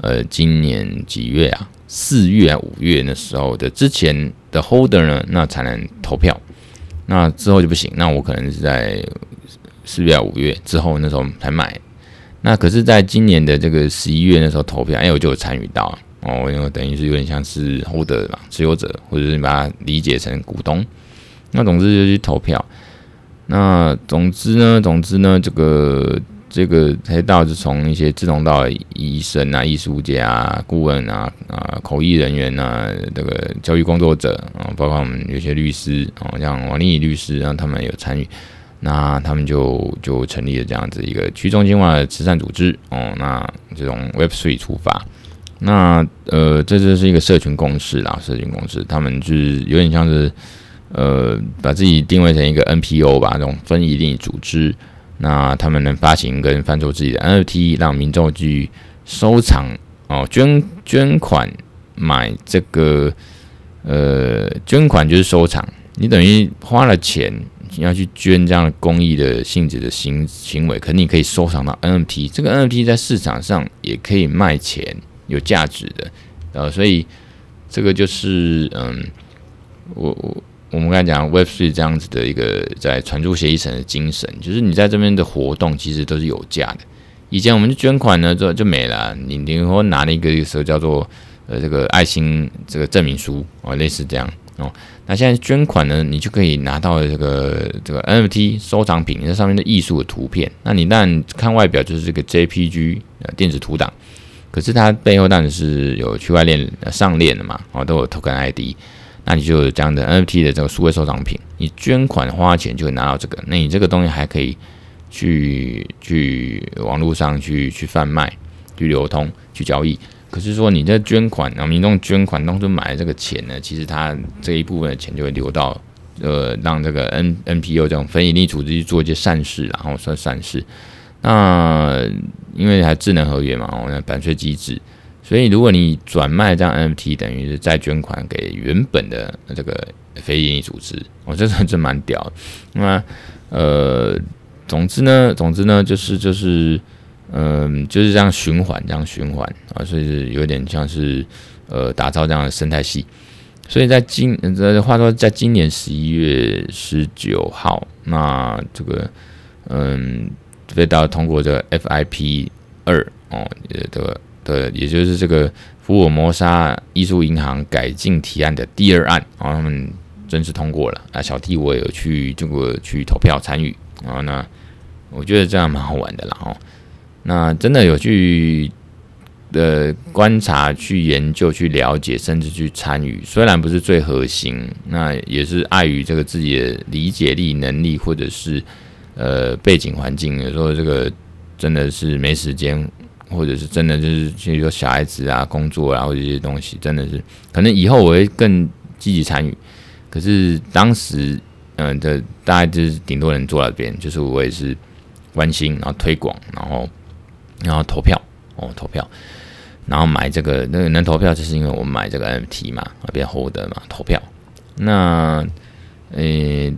呃，今年几月啊？四月啊，五月那时候的之前的 holder 呢，那才能投票。那之后就不行。那我可能是在四月啊，五月之后那时候才买。那可是，在今年的这个十一月那时候投票，哎，我就有参与到哦，因为等于是有点像是 holder 嘛，持有者，或者是你把它理解成股东。那总之就去投票。那总之呢，总之呢，这个。这个黑道是从一些志同道医生啊、艺术家、顾问啊、啊口译人员啊、这个教育工作者啊，包括我们有些律师啊，像王立律师，让他们有参与，那他们就就成立了这样子一个去中心化的慈善组织哦。那这种 Web Three 出发，那呃，这就是一个社群公司啦，社群公司，他们就是有点像是呃，把自己定位成一个 NPO 吧，这种非营利组织。那他们能发行跟贩售自己的 NFT，让民众去收藏哦，捐捐款买这个呃，捐款就是收藏。你等于花了钱你要去捐这样的公益的性质的行行为，可你可以收藏到 NFT。这个 NFT 在市场上也可以卖钱，有价值的，呃，所以这个就是嗯，我我我们刚才讲 Web3 这样子的一个在传输协议层的精神，就是你在这边的活动其实都是有价的。以前我们就捐款呢，就就没了，你你或拿了一个时候叫做呃这个爱心这个证明书哦，类似这样哦。那现在捐款呢，你就可以拿到这个这个 NFT 收藏品，那上面的艺术的图片。那你当然看外表就是这个 JPG 呃电子图档。可是它背后当然是有区块链上链的嘛，哦，都有 Token ID，那你就有这样的 NFT 的这个数位收藏品，你捐款花钱就会拿到这个，那你这个东西还可以去去网络上去去贩卖、去流通、去交易。可是说你在捐款，然后民众捐款当中买的这个钱呢，其实它这一部分的钱就会流到呃让这个 N NPO 这种非营利组织去做一些善事，然后算善事。那因为还智能合约嘛，哦，那版税机制，所以如果你转卖这样 NFT，等于是再捐款给原本的这个非营利组织，我觉得真蛮屌。那呃，总之呢，总之呢，就是就是嗯、就是这样循环，这样循环啊，所以是有点像是呃，打造这样的生态系。所以在今这话说，在今年十一月十九号，那这个嗯。被到通过这个 FIP 二哦，这个的，也就是这个福尔摩沙艺术银行改进提案的第二案啊，他们正式通过了啊。小弟我也有去这个去投票参与啊，那我觉得这样蛮好玩的啦哦。那真的有去的观察、去研究、去了解，甚至去参与，虽然不是最核心，那也是碍于这个自己的理解力、能力或者是。呃，背景环境有时候这个真的是没时间，或者是真的就是，比如说小孩子啊、工作啊，或者这些东西，真的是可能以后我会更积极参与。可是当时，嗯、呃，的大概就是顶多能做到这边，就是我也是关心，然后推广，然后然后投票哦，投票，然后买这个那个能投票，就是因为我们买这个 NFT 嘛，啊，变 Holder 嘛，投票。那呃。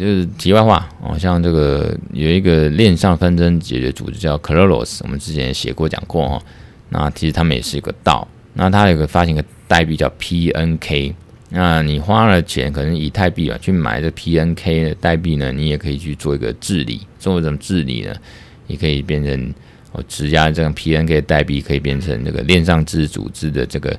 就是题外话哦，像这个有一个链上纷争解决组织叫 c l o r o s 我们之前写过讲过哦。那其实他们也是一个道，那他有个发行个代币叫 PNK，那你花了钱可能以太币啊去买这 PNK 的代币呢，你也可以去做一个治理，做什么治理呢？你可以变成哦，质押这种 PNK 代币可以变成这个链上自治组织的这个。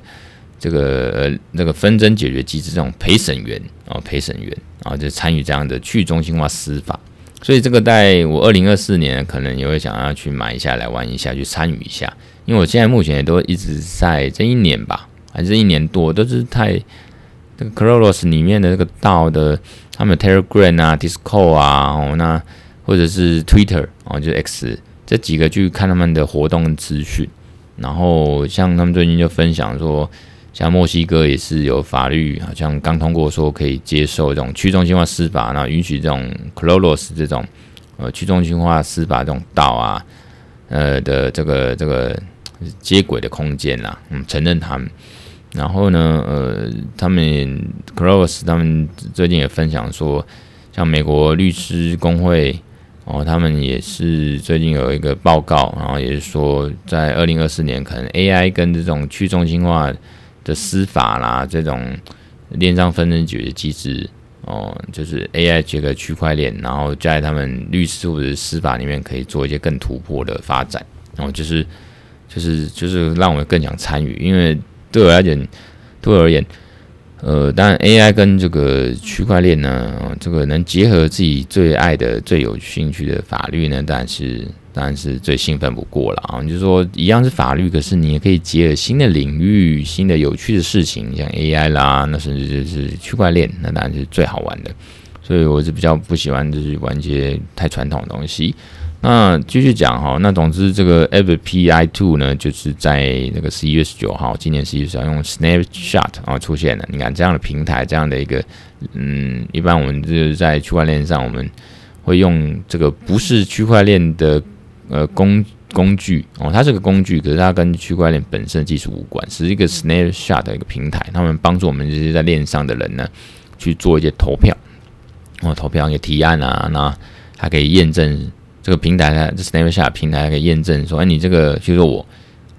这个呃，那个纷争解决机制这种陪审员啊，陪审员啊，就参与这样的去中心化司法，所以这个在我二零二四年可能也会想要去买一下来玩一下，去参与一下。因为我现在目前也都一直在这一年吧，还是一年多，都是太这个 Kloros 里面的这个道的他们 Telegram 啊、Discord 啊，哦，那或者是 Twitter 哦，就是 X 这几个去看他们的活动资讯，然后像他们最近就分享说。像墨西哥也是有法律，好像刚通过说可以接受这种去中心化司法，然后允许这种 Kloros 这种呃去中心化司法这种道啊，呃的这个这个接轨的空间啦，嗯，承认他们。然后呢，呃，他们 Kloros 他们最近也分享说，像美国律师工会哦，他们也是最近有一个报告，然后也是说，在二零二四年可能 AI 跟这种去中心化。的司法啦，这种链上纷争解决机制哦，就是 AI 结合区块链，然后在他们律师或者司法里面可以做一些更突破的发展，然后就是就是就是让我更想参与，因为对我来讲，对我而言。呃，当然，AI 跟这个区块链呢，这个能结合自己最爱的、最有兴趣的法律呢，当然是当然是最兴奋不过了啊！就是说，一样是法律，可是你也可以结合新的领域、新的有趣的事情，像 AI 啦，那甚至就是区块链，那当然是最好玩的。所以我是比较不喜欢就是玩一些太传统的东西。那继续讲哈，那总之这个 FPI Two 呢，就是在那个十一月十九号，今年十一月十九号用 Snapshot 啊出现的。你看这样的平台，这样的一个，嗯，一般我们就是在区块链上，我们会用这个不是区块链的呃工工具哦，它是个工具，可是它跟区块链本身的技术无关，是一个 Snapshot 的一个平台，他们帮助我们这些在链上的人呢去做一些投票，哦，投票一些提案啊，那它可以验证。这个平台呢，这 Snapshot 平台可以验证说，哎，你这个就是我，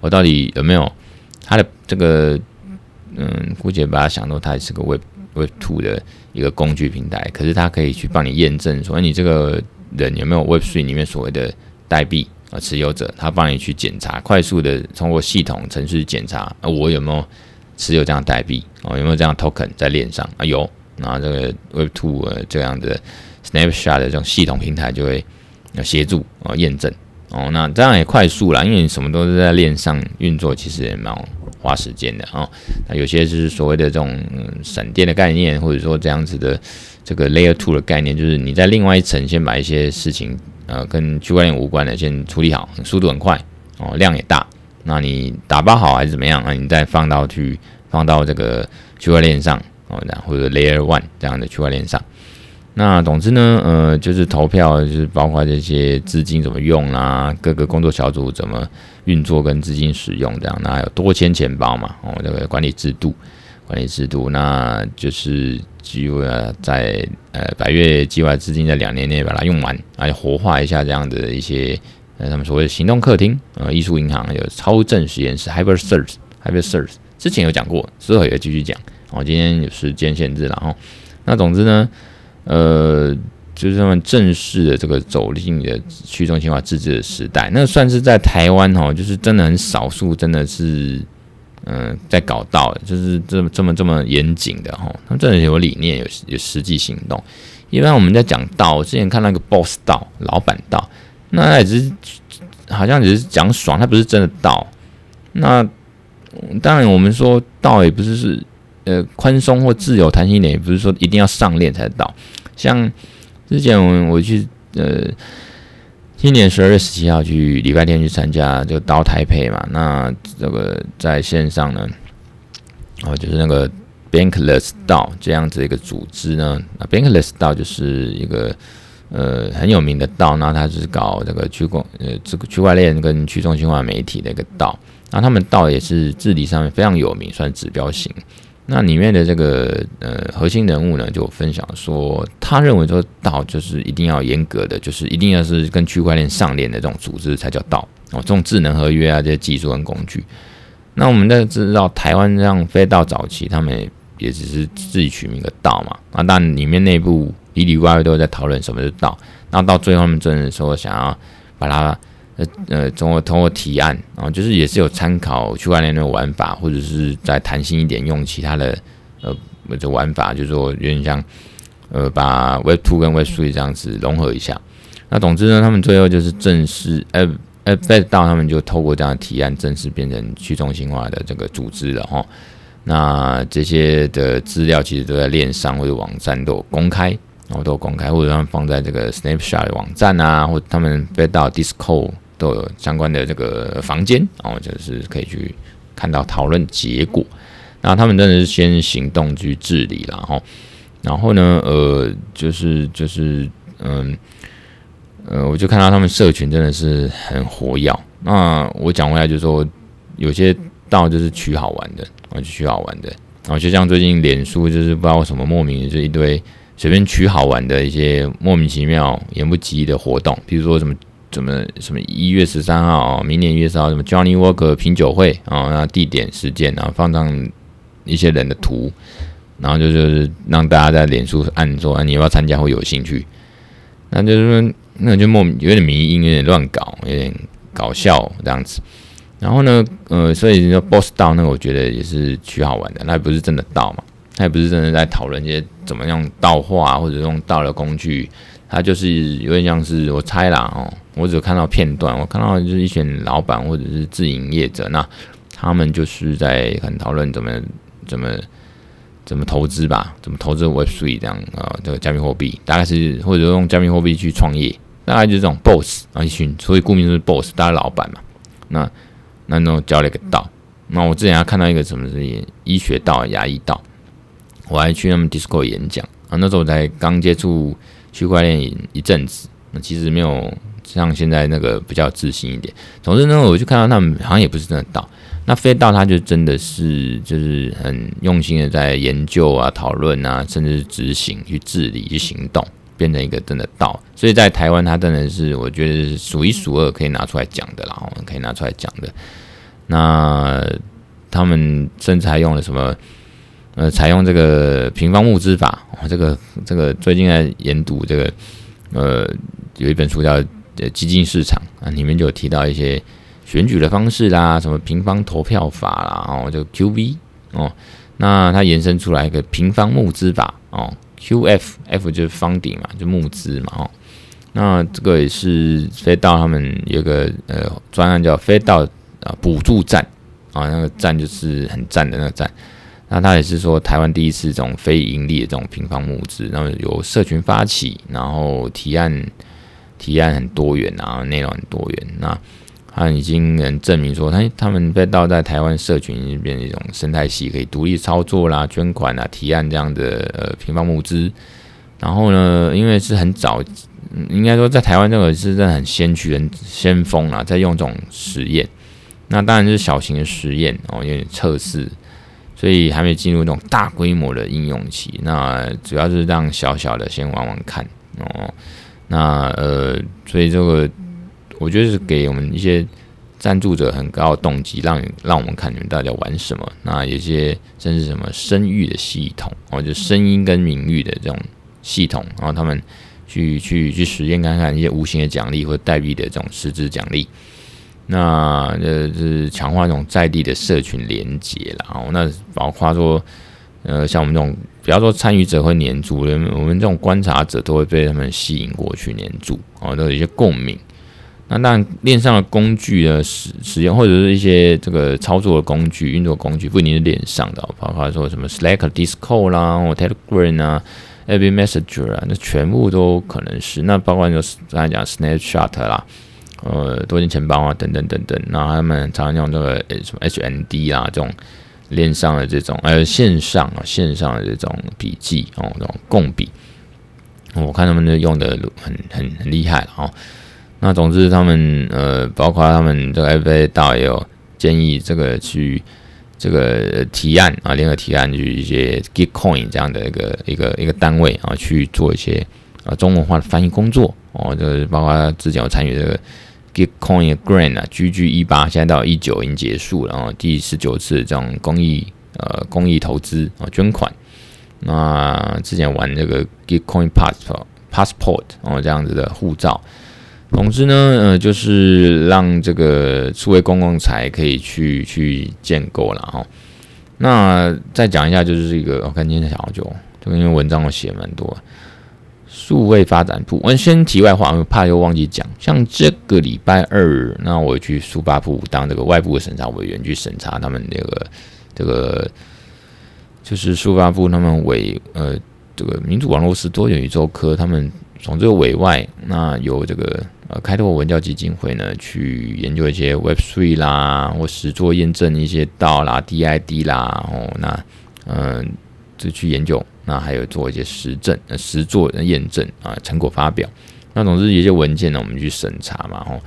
我到底有没有它的这个嗯，姑且把它想作它是个 Web Web Two 的一个工具平台，可是它可以去帮你验证说你这个人有没有 Web Three 里面所谓的代币啊持有者，他帮你去检查，快速的通过系统程序检查啊，我有没有持有这样代币哦，有没有这样 token 在链上啊？有，那这个 Web Two 呃这样的 Snapshot 的这种系统平台就会协助啊验证哦，那这样也快速啦，因为你什么都是在链上运作，其实也蛮花时间的啊。那有些就是所谓的这种嗯、闪电的概念，或者说这样子的。这个 Layer Two 的概念就是你在另外一层先把一些事情，呃，跟区块链无关的先处理好，速度很快哦，量也大。那你打包好还是怎么样啊？你再放到去放到这个区块链上哦，然后或者 Layer One 这样的区块链上。那总之呢，呃，就是投票，就是包括这些资金怎么用啊，各个工作小组怎么运作跟资金使用这样。那还有多签钱包嘛，哦，这个管理制度。管理制度，那就是计划在呃百越计划资金在两年内把它用完，而且活化一下这样的一些呃他们所谓的行动客厅，呃艺术银行有超正实验室 HyperSearch，HyperSearch 之前有讲过，之后也继续讲。然后，今天有时间限制了哈。那总之呢，呃，就是他们正式的这个走进的去中心化自治的时代，那算是在台湾哈，就是真的很少数，真的是。嗯，在搞道，就是这么这么这么严谨的哈，他们真的有理念，有有实际行动。一般我们在讲道，之前看那个 boss 道、老板道，那也只是好像只是讲爽，他不是真的道。那当然，我们说道也不是是呃宽松或自由弹性点，也不是说一定要上链才道。像之前我我去呃。今年十二月十七号去礼拜天去参加这个道台北嘛，那这个在线上呢，哦，就是那个 Bankless 道这样子一个组织呢，那 Bankless 道就是一个呃很有名的道，那它是搞这个区公呃这个区块链跟去中心化媒体的一个道，那他们道也是治理上面非常有名，算指标型。那里面的这个呃核心人物呢，就分享说，他认为说道就是一定要严格的，就是一定要是跟区块链上链的这种组织才叫道哦，这种智能合约啊这些技术跟工具。那我们在知道台湾这样非道早期，他们也，只是自己取名个道嘛啊，但里面内部里里外外都在讨论什么是道，那到最后他们真的说想要把它。呃呃，通过通过提案啊，就是也是有参考区块链的玩法，或者是再弹性一点，用其他的呃这玩法，就是说有点像呃把 Web Two 跟 Web Three 这样子融合一下。那总之呢，他们最后就是正式呃呃 Fed 到他们就透过这样的提案，正式变成去中心化的这个组织了哈。那这些的资料其实都在链上或者网站都公开，然后都公开，或者他们放在这个 Snapshot 的网站啊，或他们 Fed 到 Discord。都有相关的这个房间，然后就是可以去看到讨论结果。那他们真的是先行动去治理了哈，然后呢，呃，就是就是嗯呃，我就看到他们社群真的是很活跃。那我讲回来就是说，有些道就是取好玩的，我就取好玩的。然后就像最近脸书就是不知道什么莫名的就一堆随便取好玩的一些莫名其妙、言不及义的活动，比如说什么。什么什么一月十三号，明年一月十号，什么 Johnny Walker 品酒会啊，那地点时间，然后放上一些人的图，然后就就是让大家在脸书按说，啊，你要不要参加或有兴趣？那就是说，那就莫名有点迷因，有点乱搞，有点搞笑这样子。然后呢，呃，所以说 Boss 道那，我觉得也是取好玩的，那也不是真的道嘛，他也不是真的在讨论一些怎么样道话或者用道的工具。他就是有点像是我猜啦哦，我只看到片段，我看到就是一群老板或者是自营业者，那他们就是在很讨论怎么怎么怎么投资吧，怎么投资 Web3 这样啊，这个加密货币大概是或者用加密货币去创业，大概就是这种 boss 啊一群，所以顾名就是 boss，大家老板嘛。那那那种教了一个道，那我之前还看到一个什么是医学道、牙医道，我还去他们 disco 演讲啊，那时候我才刚接触。区块链一阵子，那其实没有像现在那个比较自信一点。总之呢，我就看到他们好像也不是真的道，那非道他就真的是就是很用心的在研究啊、讨论啊，甚至是执行、去治理、去行动，变成一个真的道。所以在台湾，他真的是我觉得数一数二可以拿出来讲的啦，可以拿出来讲的。那他们甚至还用了什么？呃，采用这个平方募资法，这个这个最近在研读这个，呃，有一本书叫《呃基金市场》啊，里面就有提到一些选举的方式啦，什么平方投票法啦，哦，就 QV 哦，那它延伸出来一个平方募资法哦，QF，F 就是方顶嘛，就募资嘛，哦，那这个也是飞到他们有个呃专案叫飞到啊补助站啊，那个站就是很赞的那个站。那他也是说，台湾第一次这种非盈利的这种平方募资，然后由社群发起，然后提案提案很多元啊，内容很多元。那他已经能证明说，他他们被倒在台湾社群里边一种生态系，可以独立操作啦、捐款啊、提案这样的呃平方募资。然后呢，因为是很早，应该说在台湾这个是真的很先驱、很先锋啊，在用这种实验。那当然是小型的实验哦，有点测试。所以还没进入那种大规模的应用期，那主要是让小小的先玩玩看哦。那呃，所以这个我觉得是给我们一些赞助者很高的动机，让让我们看你们到底要玩什么。那有些甚至什么声誉的系统，或者声音跟名誉的这种系统，然后他们去去去实验看看一些无形的奖励或代币的这种实质奖励。那呃是强化那种在地的社群连接啦，哦，那包括说，呃，像我们这种，比方说参与者会黏住人，我们这种观察者都会被他们吸引过去黏住，哦，都有一些共鸣。那当然，链上的工具呢使使用，或者是一些这个操作的工具、运作工具，不一定是链上的，包括说什么 Slack、Discord 啦，或 Telegram 啊、Every Messenger 啊，那全部都可能是。那包括就是刚才讲 Snapchat 啦。呃，多金钱包啊，等等等等，那他们常常用这个什么 HND 啊，这种链上的这种，还有线上啊，线上的这种笔记哦，这种共笔，我看他们就用的很很很厉害了哦。那总之，他们呃，包括他们这个 FA 道也有建议这个去这个提案啊，联合提案去一些 Gitcoin 这样的一个一个一个单位啊，去做一些啊中文化的翻译工作哦，就是包括之前有参与这个。Gitcoin Grant 啊，GG 一八现在到一九已经结束了，然后第十九次这种公益呃公益投资啊捐款，那之前玩这个 Gitcoin Passport Passport 哦这样子的护照，总之呢呃就是让这个数位公共财可以去去建构了哈。那再讲一下就是一个我看今天小九，这个因为文章我写蛮多。数位发展部，我先题外话，我怕又忘记讲。像这个礼拜二，那我去数发部当这个外部的审查委员，去审查他们那个这个，就是数发部他们委呃这个民主网络是多元宇宙科，他们从这个委外，那由这个呃开拓文教基金会呢去研究一些 Web Three 啦，或实作验证一些道啦、DID 啦，哦，那嗯、就去研究。那还有做一些实证、呃实作验证啊，成果发表。那总之一些文件呢，我们去审查嘛，吼。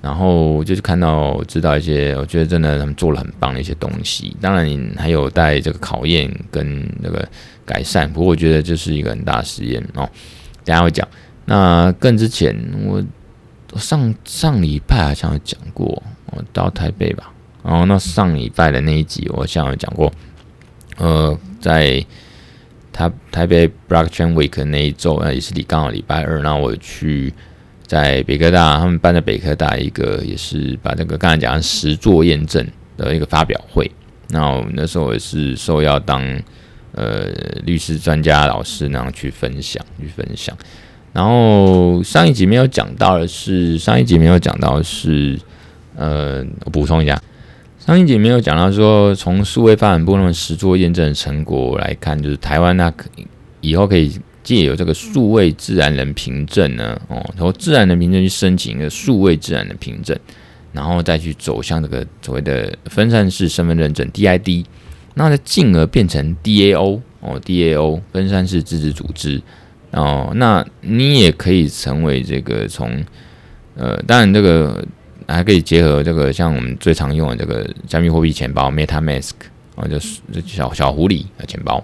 然后就是看到知道一些，我觉得真的他们做了很棒的一些东西。当然还有待这个考验跟那个改善。不过我觉得这是一个很大的实验哦。等下会讲。那更之前，我上上礼拜好像有讲过，我到台北吧。然后那上礼拜的那一集，我好像有讲过，呃，在。他台北 Blockchain Week 那一周啊，也是礼刚好礼拜二，那我去在北科大，他们办在北科大一个，也是把这个刚才讲的实作验证的一个发表会。那我那时候也是受邀当呃律师专家老师那样去分享，去分享。然后上一集没有讲到的是，上一集没有讲到的是，呃，我补充一下。上一集没有讲到说，从数位发展部那么实作验证的成果来看，就是台湾那以后可以借由这个数位自然人凭证呢，哦，从自然人凭证去申请一个数位自然人凭证，然后再去走向这个所谓的分散式身份认证 DID，那再进而变成 DAO 哦，DAO 分散式自治组织哦，那你也可以成为这个从呃，当然这个。还可以结合这个，像我们最常用的这个加密货币钱包 MetaMask 啊，就是小小狐狸的钱包。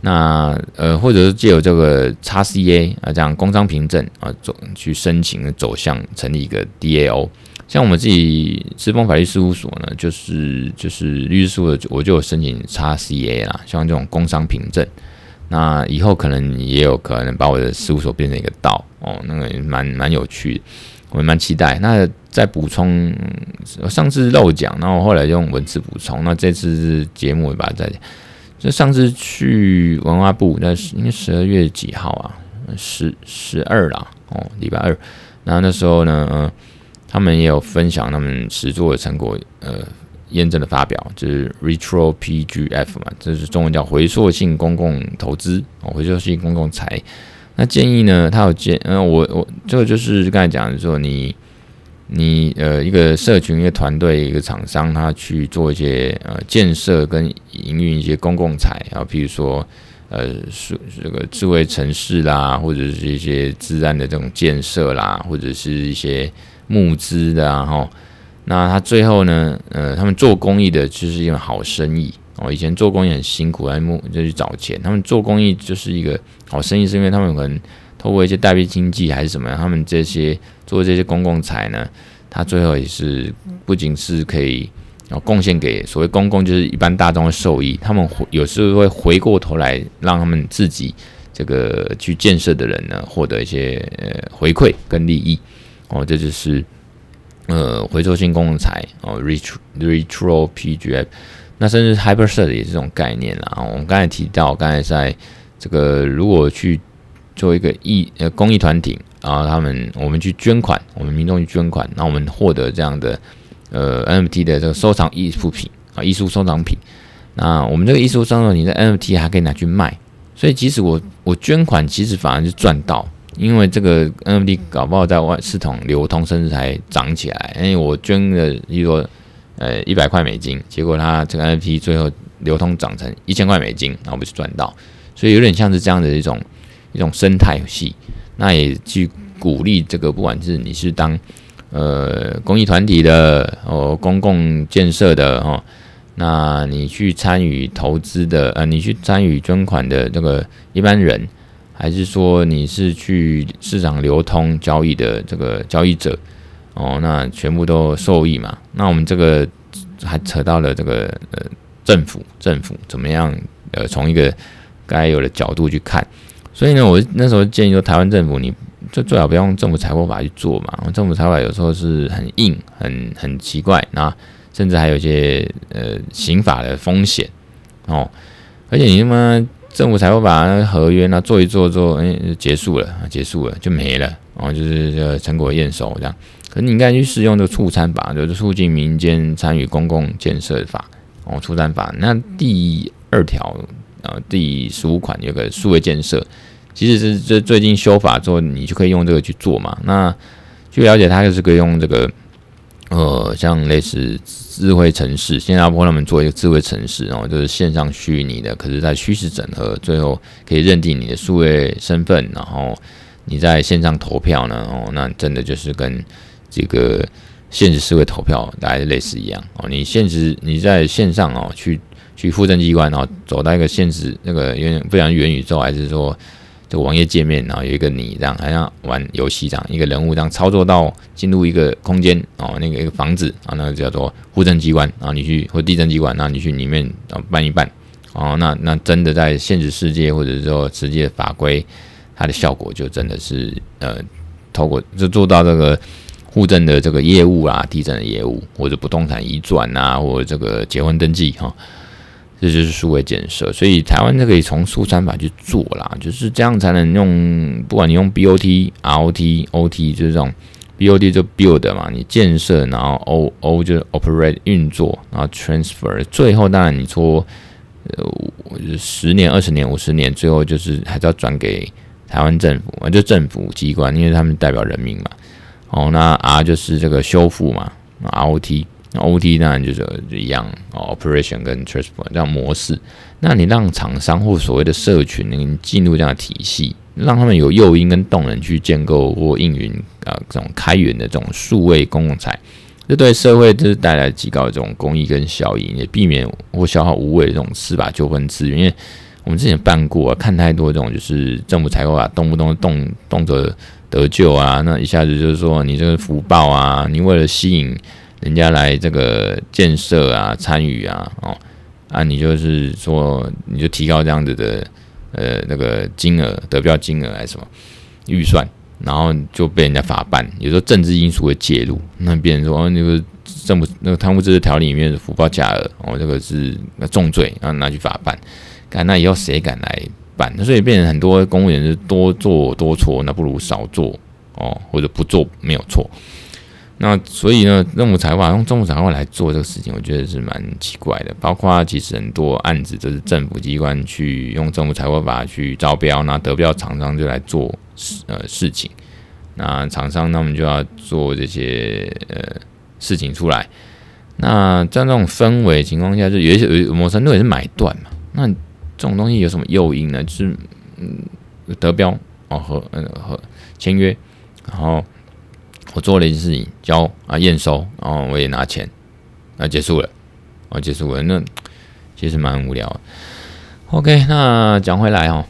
那呃，或者是借由这个 XCA 啊，这样工商凭证啊，走去申请走向成立一个 DAO。像我们自己知风法律事务所呢，就是就是律师事务所，我就有申请 XCA 啦，像这种工商凭证。那以后可能也有可能把我的事务所变成一个道哦，那个蛮蛮有趣的，我蛮期待。那再补充，上次漏讲，然后后来用文字补充。那这次是节目也把它再，就上次去文化部，那是应该十二月几号啊？十十二啦，哦，礼拜二。然后那时候呢，他们也有分享他们实作的成果，呃。验证的发表就是 retro PGF 嘛，这是中文叫回溯性公共投资哦，回溯性公共财。那建议呢，他有建，嗯，我我这个就是刚才讲的说，你你呃一个社群、一个团队、一个厂商，他去做一些呃建设跟营运一些公共财啊，比如说呃是这个智慧城市啦，或者是一些治安的这种建设啦，或者是一些募资的啊，哈。那他最后呢？呃，他们做公益的就是一个好生意哦。以前做公益很辛苦，来募就去找钱。他们做公益就是一个好生意，是因为他们可能透过一些代币经济还是什么，他们这些做这些公共财呢，他最后也是不仅是可以哦贡献给所谓公共，就是一般大众的受益。他们有时候会回过头来让他们自己这个去建设的人呢，获得一些呃回馈跟利益哦。这就是。呃，回收性公共财哦，retro retro PGF，那甚至 HyperCert 也是这种概念啦。我们刚才提到，刚才在这个如果去做一个义呃公益团体，然后他们我们去捐款，我们民众去捐款，那我们获得这样的呃 NFT 的这个收藏艺术品啊，艺术收藏品。那我们这个艺术收藏品的 NFT 还可以拿去卖，所以即使我我捐款，其实反而是赚到。因为这个 NFT 搞不好在外市场流通，甚至还涨起来。因为我捐了，比如说，呃，一百块美金，结果它这个 NFT 最后流通涨成一千块美金，然后我就赚到。所以有点像是这样的一种一种生态系。那也去鼓励这个，不管是你是当呃公益团体的哦，公共建设的哦，那你去参与投资的，呃，你去参与捐款的这个一般人。还是说你是去市场流通交易的这个交易者哦，那全部都受益嘛？那我们这个还扯到了这个呃政府，政府怎么样呃从一个该有的角度去看？所以呢，我那时候建议说，台湾政府你就最好不要用政府财务法去做嘛。政府财务法有时候是很硬，很很奇怪，那甚至还有一些呃刑法的风险哦，而且你他妈。政府财会把那个合约呢做一做做，哎，结束了，结束了就没了，然后就是这成果验收这样。可你应该去适用这个促参法，就是促进民间参与公共建设法哦，促参法。那第二条呃第十五款有个数位建设，其实是这最近修法之后，你就可以用这个去做嘛。那据了解，它就是可以用这个。呃，像类似智慧城市，新加坡他们做一个智慧城市，然后就是线上虚拟的，可是在虚实整合，最后可以认定你的数位身份，然后你在线上投票呢，哦，那真的就是跟这个现实社会投票大概类似一样哦。你现实你在线上哦，去去户政机关，哦走到一个现实那个有点不像元宇宙，还是说？这网页界面，然后有一个你这样，好像玩游戏这样，一个人物这样操作到进入一个空间哦，那个一个房子啊，那个叫做户政机关，然后你去或地震机关，然后你去里面啊办一办哦，那那真的在现实世界或者说实际的法规，它的效果就真的是呃，透过就做到这个户政的这个业务啊，地震的业务或者不动产移转啊，或者这个结婚登记哈。这就是数位建设，所以台湾这可以从速三法去做啦，就是这样才能用，不管你用 BOT、ROT、OT，就是这种 BOT 就 build 嘛，你建设，然后 O O 就是 operate 运作，然后 transfer，最后当然你说呃十年、二十年、五十年，最后就是还是要转给台湾政府啊，就政府机关，因为他们代表人民嘛。哦，那 R 就是这个修复嘛，ROT。O T 当然就是一样哦，operation 跟 transport 这样模式。那你让厂商或所谓的社群能进入这样的体系，让他们有诱因跟动能去建构或运营啊这种开源的这种数位公共财，这对社会就是带来极高的这种公益跟效益，也避免或消耗无谓的这种司法纠纷资源。因为我们之前办过，啊看太多这种就是政府采购啊，动不动动动作得救啊，那一下子就是说你这个福报啊，你为了吸引人家来这个建设啊、参与啊，哦，啊，你就是说你就提高这样子的呃那个金额得标金额还是什么预算，然后就被人家法办，有时候政治因素会介入，那别人说那个政府那个贪污治罪条例里面的福报假额哦，这个是重罪，然后拿去法办，看那以后谁敢来？办，所以变成很多公务员是多做多错，那不如少做哦，或者不做没有错。那所以呢，政府财务用政府财务来做这个事情，我觉得是蛮奇怪的。包括其实很多案子都是政府机关去用政府财务法去招标，那得标厂商就来做事呃事情，那厂商他们就要做这些呃事情出来。那在这种氛围情况下，就有一些有某程度也是买断嘛。那这种东西有什么诱因呢？就是嗯，得标哦和嗯和签约，然后我做了一件事情，交啊验收，然后我也拿钱，那结束了，哦结束了，那其实蛮无聊的。OK，那讲回来哦，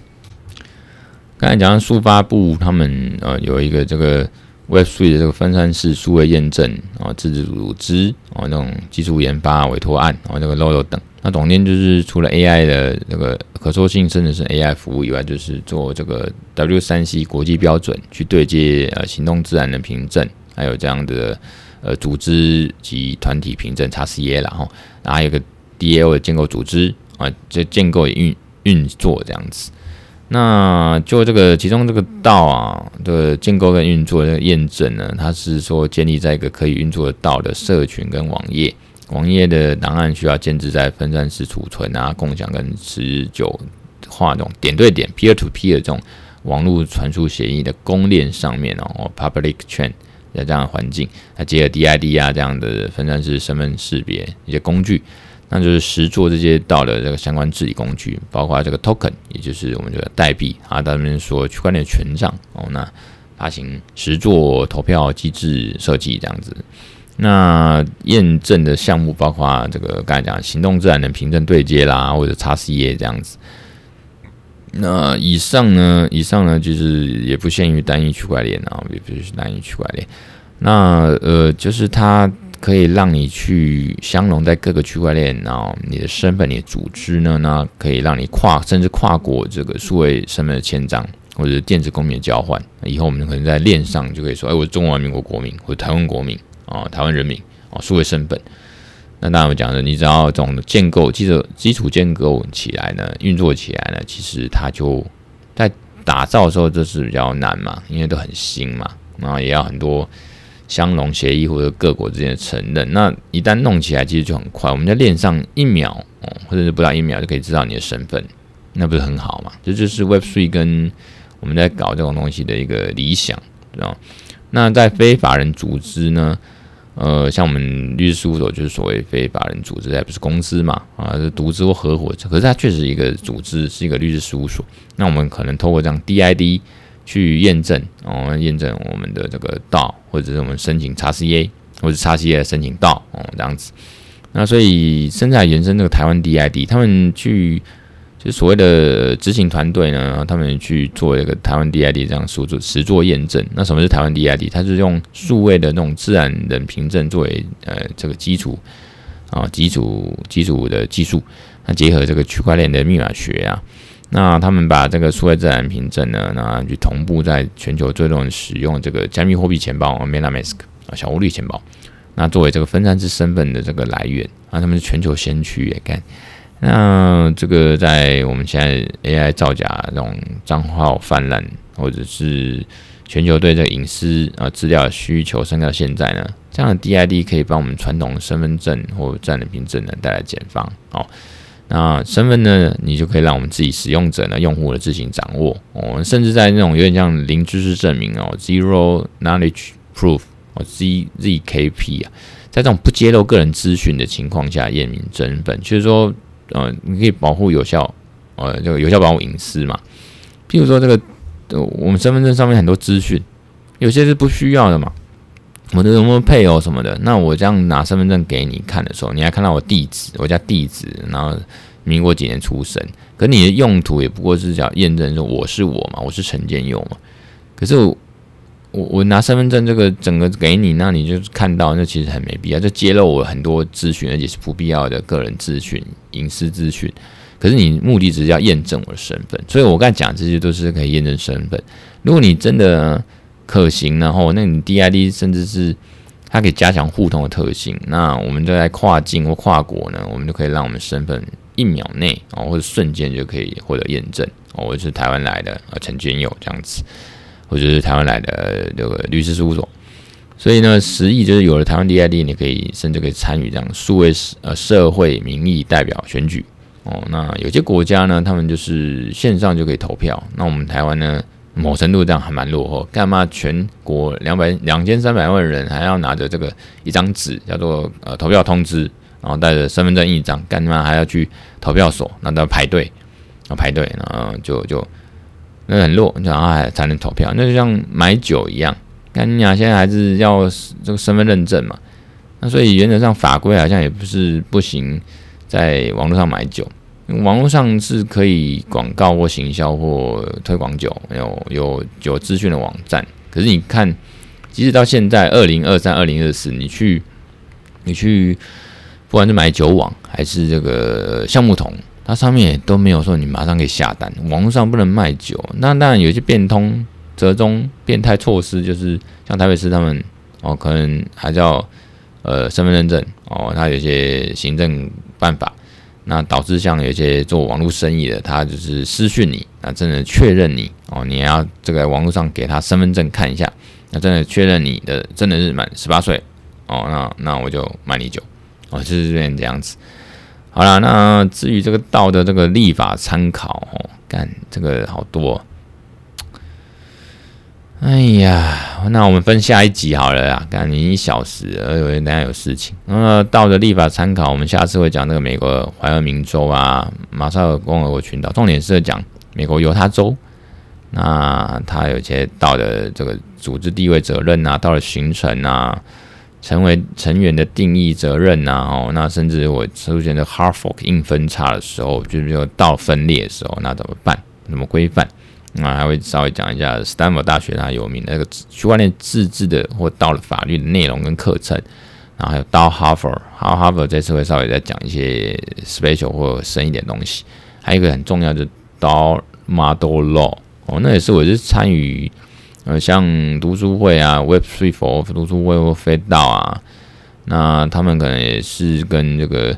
刚才讲到数发部他们呃有一个这个 Web Three 的这个分散式数位验证啊自治组织哦那种技术研发委托案哦那个 Logo 等。那总编就是除了 AI 的那个可塑性甚至是 AI 服务以外，就是做这个 W3C 国际标准去对接呃行动自然的凭证，还有这样的呃组织及团体凭证 XCA 然后还有个 DAO 的建构组织啊，这建构也运运作这样子。那就这个其中这个道啊的建构跟运作的验证呢，它是说建立在一个可以运作的道的社群跟网页。网页的档案需要建置在分散式储存啊、共享跟持久化这种点对点 （peer-to-peer） 这种网络传输协议的公链上面哦，public chain 在这样的环境，它结合 DID 啊这样的分散式身份识别一些工具，那就是实作这些到的这个相关治理工具，包括这个 token，也就是我们这个代币啊，他们说区块链权杖哦，那发行实作投票机制设计这样子。那验证的项目包括这个刚才讲行动自然的凭证对接啦，或者 XCA 这样子。那以上呢，以上呢就是也不限于单一区块链啊，也不是单一区块链。那呃，就是它可以让你去相融在各个区块链，然后你的身份、你的组织呢，那可以让你跨甚至跨过这个数位身份的签章，或者电子公民的交换。以后我们可能在链上就可以说，哎，我是中华民国国民，或者台湾国民。啊，台湾人民啊，数位身份。那当然我讲的，你只要这种建构基础基础建构起来呢，运作起来呢，其实它就在打造的时候就是比较难嘛，因为都很新嘛，然后也要很多相容协议或者各国之间的承认。那一旦弄起来，其实就很快，我们在链上一秒哦，或者是不到一秒就可以知道你的身份，那不是很好嘛？这就是 Web Three 跟我们在搞这种东西的一个理想，知道？那在非法人组织呢？呃，像我们律师事务所就是所谓非法人组织，还不是公司嘛？啊，是独资或合伙。可是它确实一个组织，是一个律师事务所。那我们可能透过这样 DID 去验证，哦，验证我们的这个道，或者是我们申请 XCA，或者 XCA 申请道，哦，这样子。那所以生产延伸这个台湾 DID，他们去。就所谓的执行团队呢，他们去做一个台湾 DID 这样实作实作验证。那什么是台湾 DID？它是用数位的那种自然人凭证作为呃这个基础啊基础基础的技术，那结合这个区块链的密码学啊，那他们把这个数位自然凭证呢，那去同步在全球最多人使用这个加密货币钱包 MetaMask 啊小红绿钱包，那作为这个分散式身份的这个来源啊，他们是全球先驱也干。那这个在我们现在 AI 造假这种账号泛滥，或者是全球对这个隐私啊资料需求升到现在呢，这样的 DID 可以帮我们传统身份证或自然人凭证呢带来减方。哦，那身份呢，你就可以让我们自己使用者呢、用户的自行掌握。哦，甚至在那种有点像零知识证明哦 （Zero Knowledge Proof） 哦 （ZZKP） 啊，在这种不揭露个人资讯的情况下验明身份，就是说。呃，你可以保护有效，呃，这个有效保护隐私嘛。譬如说，这个，我们身份证上面很多资讯，有些是不需要的嘛。我的什么配偶什么的，那我这样拿身份证给你看的时候，你还看到我地址，我家地址，然后民国几年出生，可你的用途也不过是想验证说我是我嘛，我是陈建佑嘛。可是我我拿身份证这个整个给你，那你就看到，那其实很没必要，就揭露我很多资讯，而且是不必要的个人资讯、隐私资讯。可是你目的只是要验证我的身份，所以我刚才讲这些都是可以验证身份。如果你真的可行，然后那你 DID 甚至是它可以加强互通的特性，那我们就在跨境或跨国呢，我们就可以让我们身份一秒内哦，或者瞬间就可以获得验证哦，我是台湾来的啊，陈娟友这样子，或者是台湾来的这个律师事务所。所以呢，十亿就是有了台湾 DID，你可以甚至可以参与这样数位呃社会民意代表选举哦。那有些国家呢，他们就是线上就可以投票，那我们台湾呢？某程度这样还蛮落后，干嘛全国两百两千三百万人还要拿着这个一张纸叫做呃投票通知，然后带着身份证印章，干嘛还要去投票所，那都要排队，要排队，然后就就那很弱，然后还才能投票，那就像买酒一样，那你啊，现在还是要这个身份认证嘛，那所以原则上法规好像也不是不行，在网络上买酒。网络上是可以广告或行销或推广酒，有有有资讯的网站。可是你看，即使到现在二零二三、二零二四，你去你去，不管是买酒网还是这个橡木桶，它上面也都没有说你马上可以下单。网络上不能卖酒，那当然有些变通、折中、变态措施，就是像台北市他们哦，可能还是要呃身份认证哦，他有些行政办法。那导致像有些做网络生意的，他就是私讯你，那真的确认你哦，你要这个网络上给他身份证看一下，那真的确认你的真的是满十八岁哦，那那我就卖你酒哦，就是这样这样子。好了，那至于这个道的这个立法参考哦，干这个好多。哎呀，那我们分下一集好了啦，赶紧一小时了，以为等下有事情。那道的立法参考，我们下次会讲那个美国怀俄明州啊，马绍尔共和国群岛，重点是讲美国犹他州。那它有些道的这个组织地位责任啊，道的形成啊，成为成员的定义责任啊，哦，那甚至我出现的 hard fork 硬分叉的时候，就是说道分裂的时候，那怎么办？怎么规范？那还会稍微讲一下 Stanford 大学它有名的那个区块链自治的或到了法律的内容跟课程，然后还有道哈佛，还有哈佛这次会稍微再讲一些 special 或深一点东西。还有一个很重要就是道 model law 哦，那也是我是参与呃像读书会啊，Web Three Four 读书会或非道啊，那他们可能也是跟这个。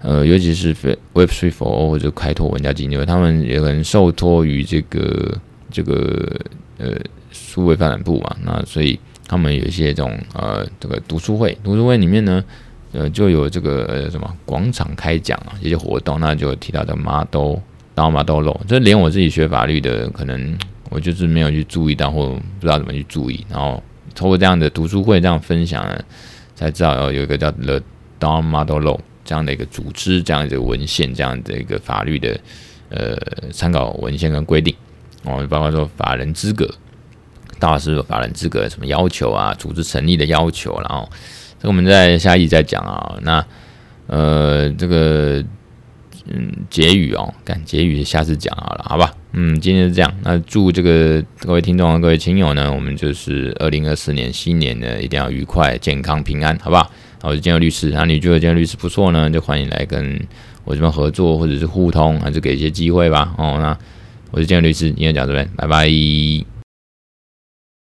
呃，尤其是 Web Three Four 或者开拓玩家基金会，他们也可能受托于这个这个呃数位发展部嘛，那所以他们有一些这种呃这个读书会，读书会里面呢，呃就有这个呃什么广场开讲啊这些活动，那就提到的 Model DAO Model Law，这连我自己学法律的，可能我就是没有去注意到或不知道怎么去注意，然后通过这样的读书会这样分享呢，才知道有一个叫 The DAO Model Law。这样的一个组织，这样的文献，这样的一个法律的呃参考文献跟规定哦，包括说法人资格，大师有法人资格什么要求啊，组织成立的要求，然后这个我们在下一集再讲啊。那呃这个嗯结语哦，干结语下次讲好了，好吧？嗯，今天是这样。那祝这个各位听众、各位亲友呢，我们就是二零二四年新年呢，一定要愉快、健康、平安，好不好？我是建佑律师，那你觉得建佑律师不错呢，就欢迎来跟我这边合作，或者是互通，还是给一些机会吧。哦，那我是建佑律师，今天讲这边，拜拜。